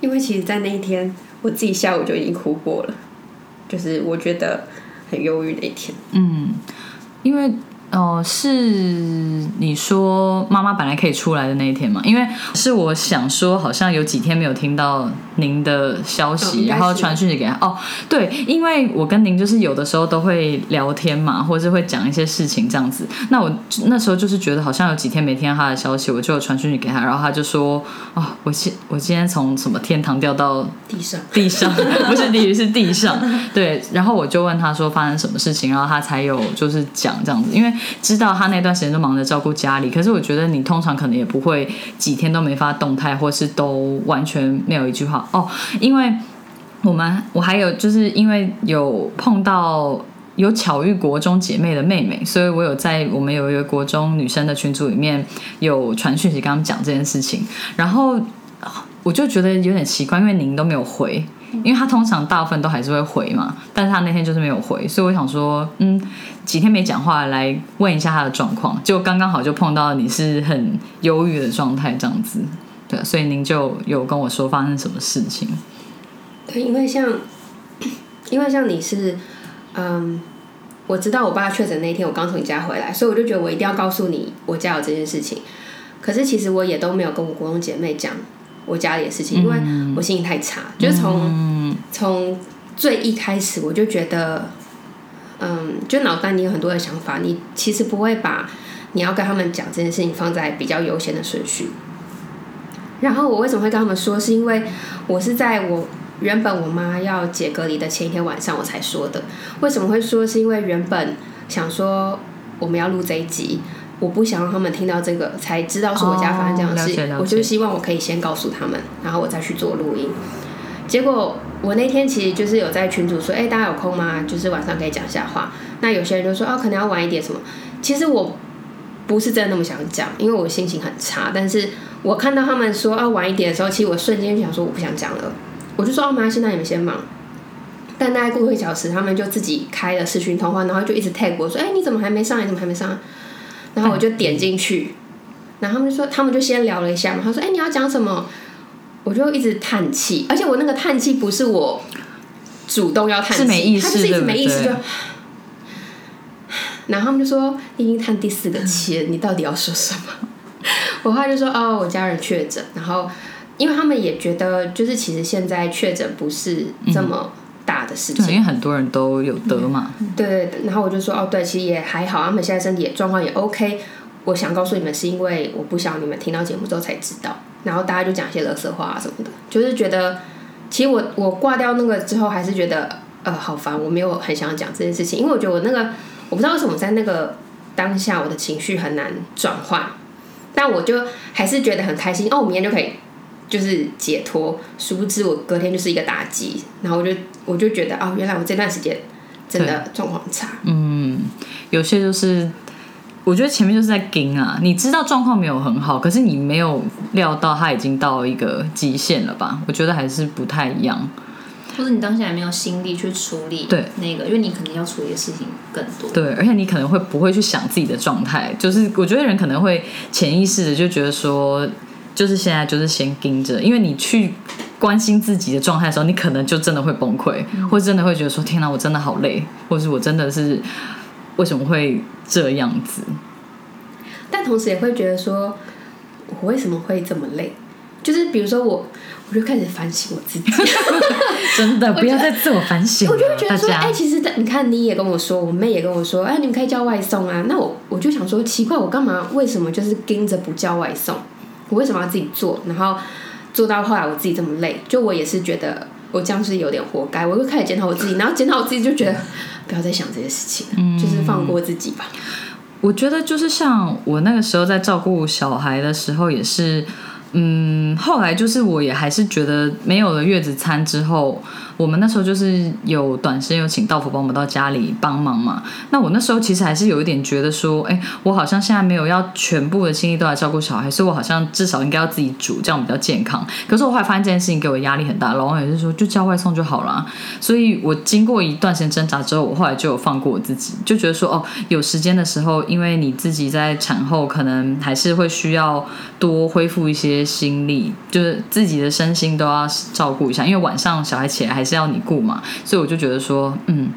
因为其实，在那一天，我自己下午就已经哭过了，就是我觉得很忧郁的一天。嗯，因为哦，是你说妈妈本来可以出来的那一天嘛？因为是我想说，好像有几天没有听到您的消息，然后传讯息给他。哦，对，因为我跟您就是有的时候都会聊天嘛，或者是会讲一些事情这样子。那我那时候就是觉得好像有几天没听到他的消息，我就传讯息给他，然后他就说：“哦，我今我今天从什么天堂掉到地上，地上 <laughs> 不是地狱是地上。”对，然后我就问他说发生什么事情，然后他才有就是讲这样子，因为。知道他那段时间都忙着照顾家里，可是我觉得你通常可能也不会几天都没发动态，或是都完全没有一句话哦。因为我们我还有就是因为有碰到有巧遇国中姐妹的妹妹，所以我有在我们有一个国中女生的群组里面有传讯息跟他们讲这件事情，然后我就觉得有点奇怪，因为您都没有回。因为他通常大部分都还是会回嘛，但是他那天就是没有回，所以我想说，嗯，几天没讲话，来问一下他的状况，就刚刚好就碰到你是很忧郁的状态这样子，对，所以您就有跟我说发生什么事情。对，因为像，因为像你是，嗯，我知道我爸确诊那天我刚从你家回来，所以我就觉得我一定要告诉你我家有这件事情，可是其实我也都没有跟我国中姐妹讲。我家里的事情，因为我心情太差，就是从从最一开始我就觉得，嗯，就脑袋里有很多的想法，你其实不会把你要跟他们讲这件事情放在比较优先的顺序。然后我为什么会跟他们说，是因为我是在我原本我妈要解隔离的前一天晚上我才说的。为什么会说？是因为原本想说我们要录这一集。我不想让他们听到这个，才知道是我家发生这样的事。我就希望我可以先告诉他们，然后我再去做录音。结果我那天其实就是有在群主说：“哎，大家有空吗？就是晚上可以讲下话。”那有些人就说：“哦，可能要晚一点什么。”其实我不是真的那么想讲，因为我心情很差。但是我看到他们说要晚一点的时候，其实我瞬间就想说我不想讲了。我就说：“哦，妈，现在你们先忙。”但大概过一小时，他们就自己开了视讯通话，然后就一直 tag 我说：“哎，你怎么还没上？你怎么还没上？”然后我就点进去，然后他们就说，他们就先聊了一下嘛。他说：“哎，你要讲什么？”我就一直叹气，而且我那个叹气不是我主动要叹气，是没意思，他就是一直没意思就。然后他们就说：“已经叹第四个气了，你到底要说什么？” <laughs> 我后来就说：“哦，我家人确诊。”然后因为他们也觉得，就是其实现在确诊不是这么。大的事情，因为很多人都有得嘛。对对，然后我就说哦，对，其实也还好，他们现在身体状况也 OK。我想告诉你们，是因为我不想你们听到节目之后才知道。然后大家就讲一些乐色话啊什么的，就是觉得，其实我我挂掉那个之后，还是觉得呃好烦，我没有很想讲这件事情，因为我觉得我那个我不知道为什么在那个当下我的情绪很难转换，但我就还是觉得很开心哦，我明天就可以。就是解脱，殊不知我隔天就是一个打击，然后我就我就觉得哦，原来我这段时间真的状况差。嗯，有些就是，我觉得前面就是在盯啊，你知道状况没有很好，可是你没有料到他已经到一个极限了吧？我觉得还是不太一样，或者你当下也没有心力去处理对那个，因为你可能要处理的事情更多。对，而且你可能会不会去想自己的状态？就是我觉得人可能会潜意识的就觉得说。就是现在，就是先盯着，因为你去关心自己的状态的时候，你可能就真的会崩溃，或者真的会觉得说：“天哪，我真的好累，或者是我真的是为什么会这样子？但同时也会觉得说，我为什么会这么累？就是比如说我，我就开始反省我自己。<laughs> 真的不要再自我反省了，我就会觉得说，哎、家。其实你看，你也跟我说，我妹也跟我说，哎、你们可以叫外送啊。那我我就想说，奇怪，我干嘛？为什么就是盯着不叫外送？我为什么要自己做？然后做到后来我自己这么累，就我也是觉得我这样是有点活该。我就开始检讨我自己，然后检讨我自己就觉得不要再想这些事情了，就是放过自己吧。我觉得就是像我那个时候在照顾小孩的时候，也是，嗯，后来就是我也还是觉得没有了月子餐之后，我们那时候就是有短时间有请道福帮我们到家里帮忙嘛。那我那时候其实还是有一点觉得说，哎，我好像现在没有要全部的心力都来照顾小孩，所以我好像至少应该要自己煮，这样比较健康。可是我后来发现这件事情给我压力很大，老王也是说就叫外送就好了。所以我经过一段时间挣扎之后，我后来就有放过我自己，就觉得说哦，有时间的时候，因为你自己在产后可能还是会需要多恢复一些心力，就是自己的身心都要照顾一下，因为晚上小孩起来还是要你顾嘛，所以我就觉得说，嗯。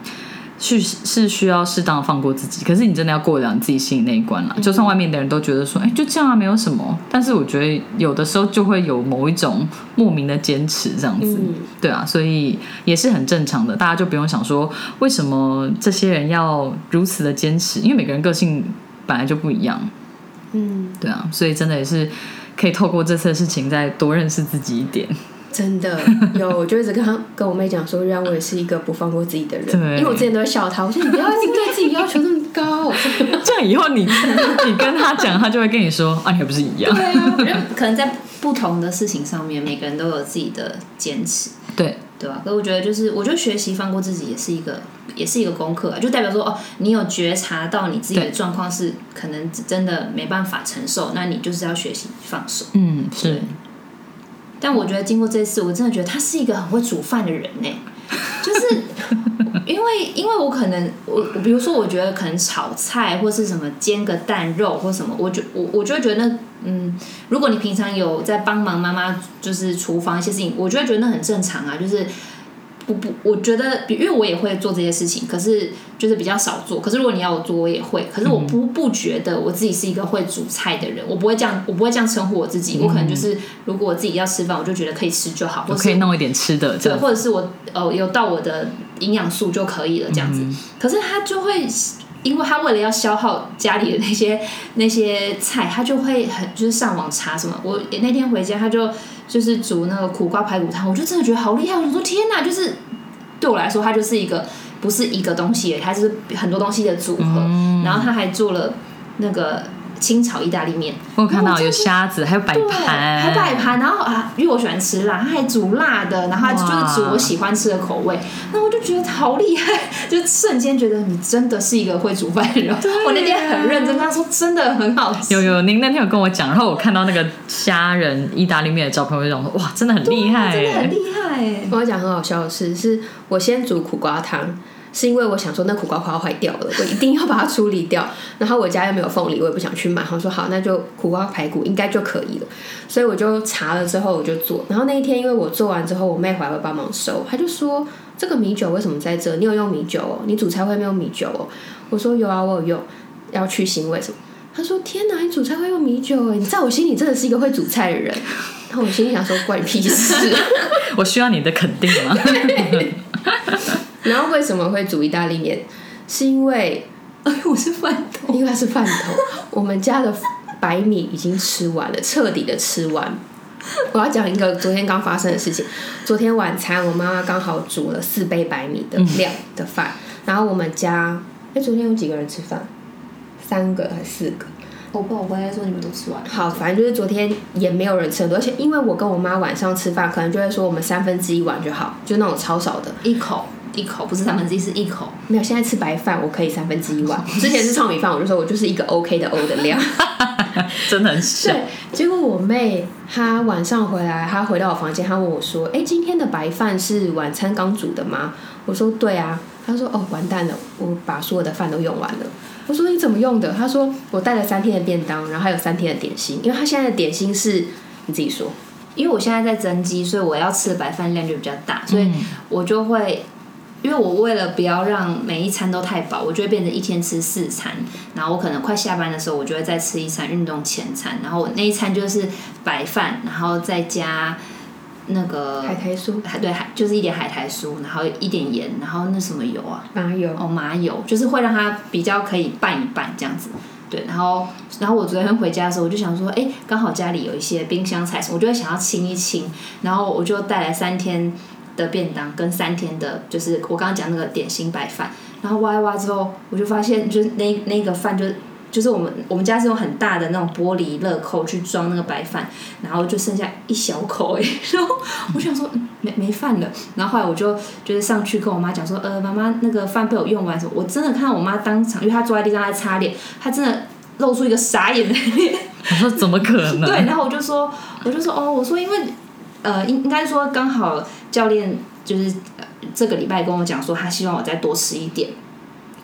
是是需要适当地放过自己，可是你真的要过得了你自己心里那一关了。就算外面的人都觉得说，哎、就这样啊，没有什么，但是我觉得有的时候就会有某一种莫名的坚持这样子。嗯对啊，所以也是很正常的，大家就不用想说为什么这些人要如此的坚持，因为每个人个性本来就不一样，嗯，对啊，所以真的也是可以透过这次的事情再多认识自己一点。真的 <laughs> 有，我就一直跟他跟我妹讲说，原来我也是一个不放过自己的人。对因为我之前都会笑她，我说你不要一直对自己要求那么高。这样 <laughs> 以后你你跟他讲，他就会跟你说啊，你还不是一样？<laughs> 对啊，可能在不同的事情上面，每个人都有自己的坚持，对，对吧、可我觉得就是，我觉得学习放过自己也是一个，也是一个功课啊，就代表说哦，你有觉察到你自己的状况是可能真的没办法承受，那你就是要学习放手。嗯，是对，但我觉得经过这次，我真的觉得他是一个很会煮饭的人呢，就是 <laughs> 因为因为我可能我我比如说我觉得可能炒菜或是什么煎个蛋肉或什么，我就我我就会觉得那嗯，如果你平常有在帮忙妈妈就是厨房一些事情，我就会觉得那很正常啊，就是。不不，我觉得，比因为我也会做这些事情，可是就是比较少做。可是如果你要我做，我也会。可是我不不觉得我自己是一个会煮菜的人，我不会这样，我不会这样称呼我自己。我可能就是，如果我自己要吃饭，我就觉得可以吃就好，我可以弄一点吃的，对，或者是我呃有到我的营养素就可以了这样子。可是他就会，因为他为了要消耗家里的那些 <laughs> 那些菜，他就会很就是上网查什么。我那天回家，他就就是煮那个苦瓜排骨汤，我就真的觉得好厉害。我说天哪，就是对我来说，它就是一个不是一个东西它是很多东西的组合。然后他还做了那个清炒意大利面。我有看到有虾子，还有摆对，盘，还摆盘，然后啊，因为我喜欢吃辣，他还煮辣的，然后他就是煮我喜欢吃的口味，那我就觉得好厉害，<laughs> 就瞬间觉得你真的是一个会煮饭的人。我那天很认真跟他说，真的很好吃。有有，您那天有跟我讲，然后我看到那个虾仁意大利面的照片，我就想说，哇，真的很厉害耶！真的很厉害耶。我要讲很好笑的事，是我先煮苦瓜汤，是因为我想说那苦瓜快要坏掉了，我一定要把它处理掉。<laughs> 然后我家又没有凤梨，我也不想去买，我说好，那就苦瓜排骨应该就可以了。所以我就查了之后我就做。然后那一天因为我做完之后，我妹回来会帮忙收，她就说这个米酒为什么在这？你有用米酒哦？你煮菜会没有米酒哦？我说有啊，我有用，要去腥味什么？她说天哪，你煮菜会用米酒哎！你在我心里真的是一个会煮菜的人。然后我心里想说关你屁事。<laughs> <laughs> 我需要你的肯定吗？然后为什么会煮意大利面？是因为哎，我是饭桶。因为它是饭头，我们家的白米已经吃完了，彻底的吃完。我要讲一个昨天刚发生的事情。昨天晚餐，我妈妈刚好煮了四杯白米的量的饭，然后我们家，哎，昨天有几个人吃饭？三个还是四个？我不，我回来说你们都吃完了。好，反正就是昨天也没有人吃很多，而且因为我跟我妈晚上吃饭，可能就会说我们三分之一碗就好，就那种超少的。一口一口，不是三分之一，是一口。没有，现在吃白饭我可以三分之一碗，<laughs> 之前是糙米饭，我就说我就是一个 OK 的 O 的量。<laughs> 真的很小对，结果我妹她晚上回来，她回到我房间，她问我说：“哎，今天的白饭是晚餐刚煮的吗？”我说：“对啊。”她说：“哦，完蛋了，我把所有的饭都用完了。”我说：“你怎么用的？”她说：“我带了三天的便当，然后还有三天的点心，因为她现在的点心是你自己说，因为我现在在增肌，所以我要吃的白饭量就比较大，所以我就会因为我为了不要让每一餐都太饱，我就会变成一天吃四餐，然后我可能快下班的时候，我就会再吃一餐运动前餐，然后我那一餐就是白饭，然后再加那个海苔酥、海对海就是一点海苔酥，然后一点盐，然后那什么油啊？麻油，哦，麻油，就是会让它比较可以拌一拌这样子。对，然后然后我昨天回家的时候，我就想说，哎，刚好家里有一些冰箱菜，我就会想要清一清，然后我就带来三天的便当跟三天的，就是我刚刚讲那个点心白饭，然后挖一挖之后，我就发现就是那那个饭就就是我们我们家是用很大的那种玻璃乐扣去装那个白饭，然后就剩下一小口哎，<laughs> 然后我想说嗯没没饭了，然后后来我就就是上去跟我妈讲说，呃，妈妈那个饭被我用完什么，我真的看到我妈当场，因为她坐在地上在擦脸，她真的露出一个傻眼的脸。<laughs> 我说怎么可能？对，然后我就说，我就说哦，我说因为呃，应应该说刚好教练就是、呃、这个礼拜跟我讲说，他希望我再多吃一点，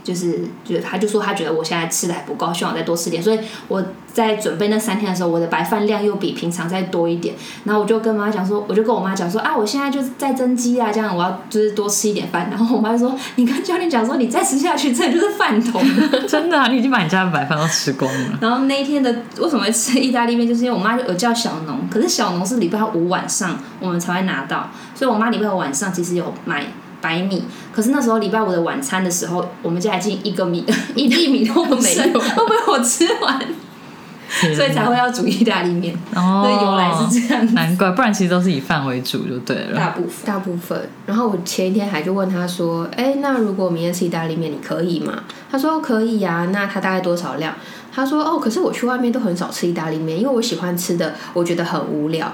就是就是他就说他觉得我现在吃的还不够，希望我再多吃点，所以我在准备那三天的时候，我的白饭量又比平常再多一点，然后我就跟妈讲说，我就跟我妈讲说啊，我现在就是在增肌啊，这样我要就是多吃一点饭，然后我妈就说，你跟教练讲说，你再吃下去，真的就是饭桶。<laughs> 真的啊，你已经把你家的白饭都吃光了。然后那一天的为什么会吃意大利面，就是因为我妈有叫小农，可是小农是礼拜五晚上我们才会拿到，所以我妈礼拜五晚上其实有买白米，可是那时候礼拜五的晚餐的时候，我们家已经一个米 <laughs> 一粒米都没有，<laughs> 都被我吃完，所以才会要煮意大利面。哦，所以由来是这样子难怪，不然其实都是以饭为主就对了。大部分大部分。然后我前一天还就问他说：“哎，那如果明天吃意大利面，你可以吗？”他说：“可以呀、那他大概多少量？”他说：“哦，可是我去外面都很少吃意大利面，因为我喜欢吃的，我觉得很无聊。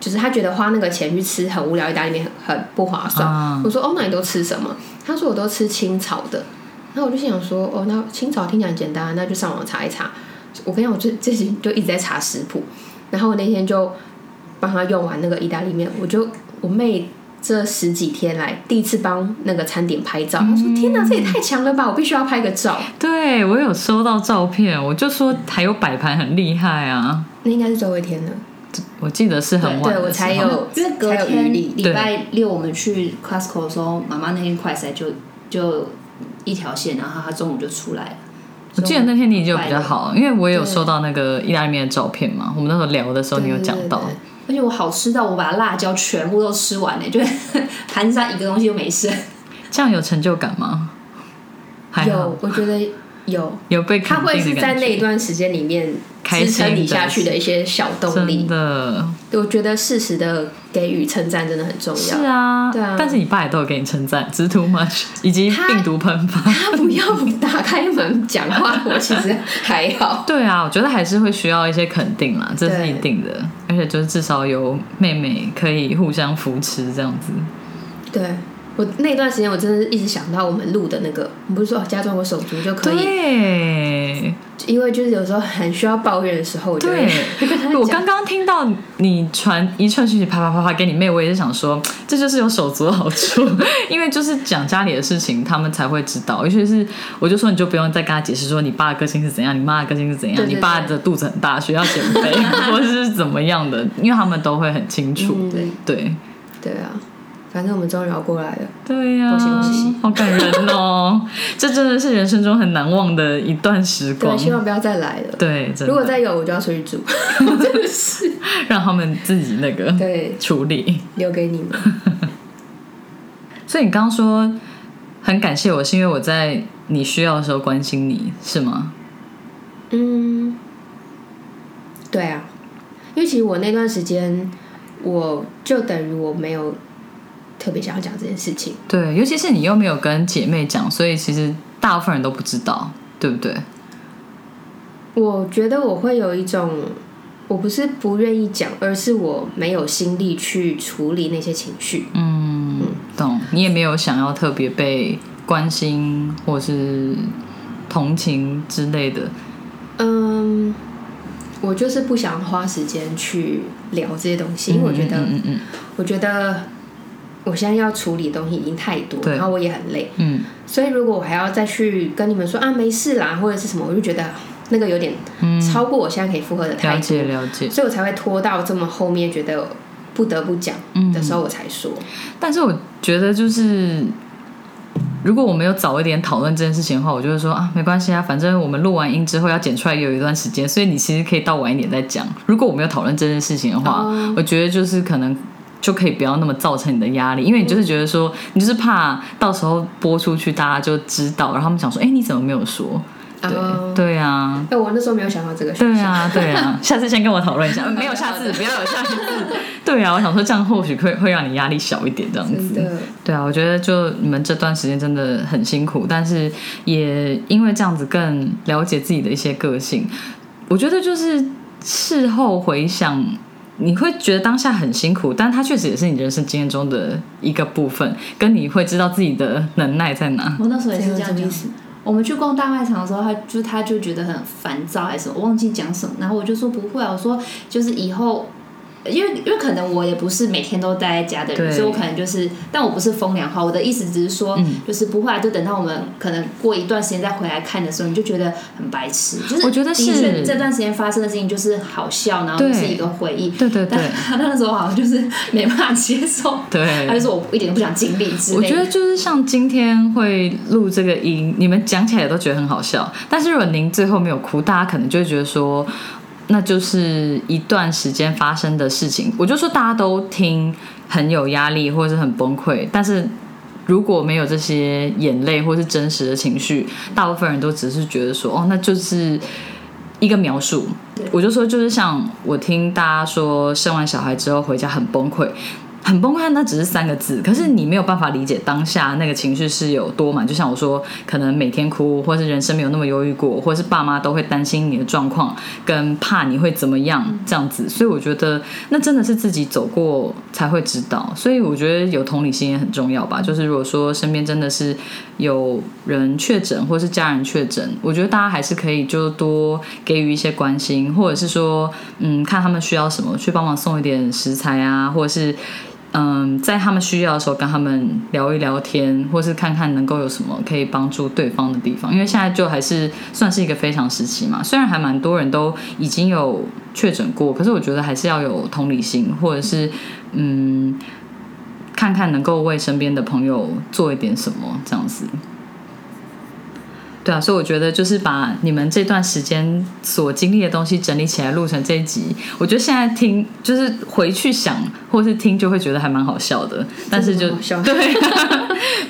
就是他觉得花那个钱去吃很无聊意大利面很很不划算。嗯我说：“哦，那你都吃什么？”他说：“我都吃清炒的。”然后我就想说：“哦，那清炒听起来很简单，那就上网查一查。”我跟你讲，我最最近就一直在查食谱，然后我那天就帮他用完那个意大利面，我就我妹这十几天来第一次帮那个餐点拍照，他说：“天哪，这也太强了吧！我必须要拍个照。对我有收到照片，我就说还有摆盘很厉害啊。”那应该是最后一天了，我记得是很晚的对我才有因为隔天力。礼拜六我们去 Costco 的时候，妈妈那天快筛就就一条线，然后她中午就出来了。我记得那天你就比较好，因为我也有收到那个意大利面的照片嘛。我们那时候聊的时候，你有讲到而且我好吃到我把辣椒全部都吃完了，就是盘上一个东西都没剩。这样有成就感吗？有，我觉得有，有被它肯定的会是在那，一段时间里面支撑你下去的一些小动真力。的我觉得适时的给予称赞真的很重要。是啊，对啊但是你爸也都有给你称赞，只是 too much，以及病毒喷发。他不要打开门讲话，<laughs> 我其实还好。对啊，我觉得还是会需要一些肯定啦，这是一定的。而且就是至少有妹妹可以互相扶持这样子。对我那段时间，我真的是一直想到我们录的那个，我不是说哦加装我手足就可以，对。因为就是有时候很需要抱怨的时候，我就对，<laughs> 我刚刚听到你传一串讯息啪啪啪啪给你妹，我也是想说，这就是有手足的好处，<laughs> 因为就是讲家里的事情，他们才会知道。尤其是我就说，你就不用再跟他解释说你爸的个性是怎样，你妈的个性是怎样，你爸的肚子很大，需要减肥，<laughs> 或者是怎么样的，因为他们都会很清楚。嗯对。对。对啊，反正我们终于熬过来了。对呀、恭喜恭喜好感人哦！<laughs> 这真的是人生中很难忘的一段时光对，。希望不要再来了。对，如果再有，我就要出去住，<laughs> 真的是让他们自己那个对，处理。留给你们。<laughs> 所以你刚刚说很感谢我，是因为我在你需要的时候关心你，是吗？嗯，对啊，因为其实我那段时间，我就等于我没有特别想要讲这件事情。对，尤其是你又没有跟姐妹讲，所以其实大部分人都不知道，对不对？我觉得我会有一种，我不是不愿意讲，而是我没有心力去处理那些情绪。嗯，懂。你也没有想要特别被关心或是同情之类的。嗯，我就是不想花时间去聊这些东西，因为我觉得，嗯嗯嗯我觉得我现在要处理的东西已经太多，然后我也很累，嗯所以如果我还要再去跟你们说啊没事啦，或者是什么，我就觉得那个有点嗯，超过我现在可以负荷的太了多，解了解。所以我才会拖到这么后面，觉得不得不讲嗯的时候我才说。但是我觉得就是如果我没有早一点讨论这件事情的话，我就会说啊，没关系啊，反正我们录完音之后要剪出来也有一段时间，所以你其实可以到晚一点再讲。如果我没有讨论这件事情的话，哦我觉得就是可能。就可以不要那么造成你的压力，因为你就是觉得说，你就是怕到时候播出去大家就知道，然后他们想说，哎、你怎么没有说？对、哦对啊，哎，我那时候没有想到这个。对啊，对啊，<laughs> 下次先跟我讨论一下，没有下次，不要有下次。对啊，我想说这样或许会会让你压力小一点，这样子。真的，对啊，我觉得就你们这段时间真的很辛苦，但是也因为这样子更了解自己的一些个性。我觉得就是事后回想，你会觉得当下很辛苦，但它确实也是你人生经验中的一个部分，跟你会知道自己的能耐在哪。我那时候也是这样讲这样什么意。思？我们去逛大卖场的时候，他就他就觉得很烦躁还是什么，我忘记讲什么，然后我就说不会啊，我说就是以后。因为因为可能我也不是每天都待在家的人，所以我可能就是，但我不是风凉话，我的意思只是说，嗯就是不会啊，就等到我们可能过一段时间再回来看的时候，你就觉得很白痴。就是我觉得是这段时间发生的事情就是好笑，然后就是一个回忆。对对对但他 <laughs> 那时候好像就是没办法接受，对，他就说我一点都不想经历之类的。我觉得就是像今天会录这个音，你们讲起来都觉得很好笑，但是如果您最后没有哭，大家可能就会觉得说，那就是一段时间发生的事情。我就说大家都听很有压力或者是很崩溃，但是。如果没有这些眼泪或是真实的情绪，大部分人都只是觉得说，哦，那就是一个描述。我就说，就是像我听大家说，生完小孩之后回家很崩溃，很崩溃，那只是三个字，可是你没有办法理解当下那个情绪是有多满。就像我说，可能每天哭，或是人生没有那么忧郁过，或是爸妈都会担心你的状况，跟怕你会怎么样这样子。所以我觉得那真的是自己走过才会知道。所以我觉得有同理心也很重要吧。就是如果说身边真的是有人确诊，或是家人确诊，我觉得大家还是可以就多给予一些关心，或者是说，嗯，看他们需要什么，去帮忙送一点食材啊，或者是。嗯，在他们需要的时候跟他们聊一聊天，或是看看能够有什么可以帮助对方的地方。因为现在就还是算是一个非常时期嘛，虽然还蛮多人都已经有确诊过，可是我觉得还是要有同理心，或者是嗯，看看能够为身边的朋友做一点什么这样子。对啊，所以我觉得就是把你们这段时间所经历的东西整理起来录成这一集，我觉得现在听就是回去想或是听就会觉得还蛮好笑的，但是就对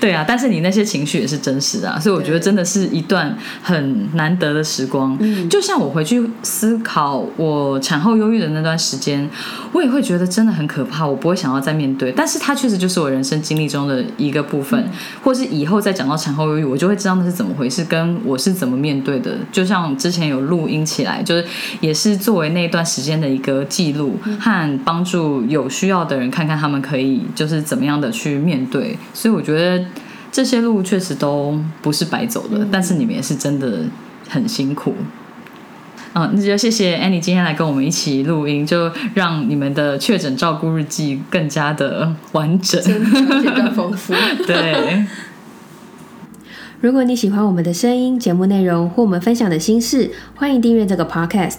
对啊，但是你那些情绪也是真实的、啊，所以我觉得真的是一段很难得的时光。就像我回去思考我产后忧郁的那段时间，我也会觉得真的很可怕，我不会想要再面对，但是它确实就是我人生经历中的一个部分，或是以后再讲到产后忧郁，我就会知道那是怎么回事，跟我是怎么面对的。就像之前有录音起来，就是也是作为那段时间的一个记录，和帮助有需要的人看看他们可以就是怎么样的去面对。所以我觉得这些路确实都不是白走的，但是你们也是真的很辛苦。嗯，那就谢谢 Annie 今天来跟我们一起录音，就让你们的确诊照顾日记更加的完整。更丰富。<laughs> <laughs> 对，如果你喜欢我们的声音、节目内容或我们分享的心事，欢迎订阅这个 podcast。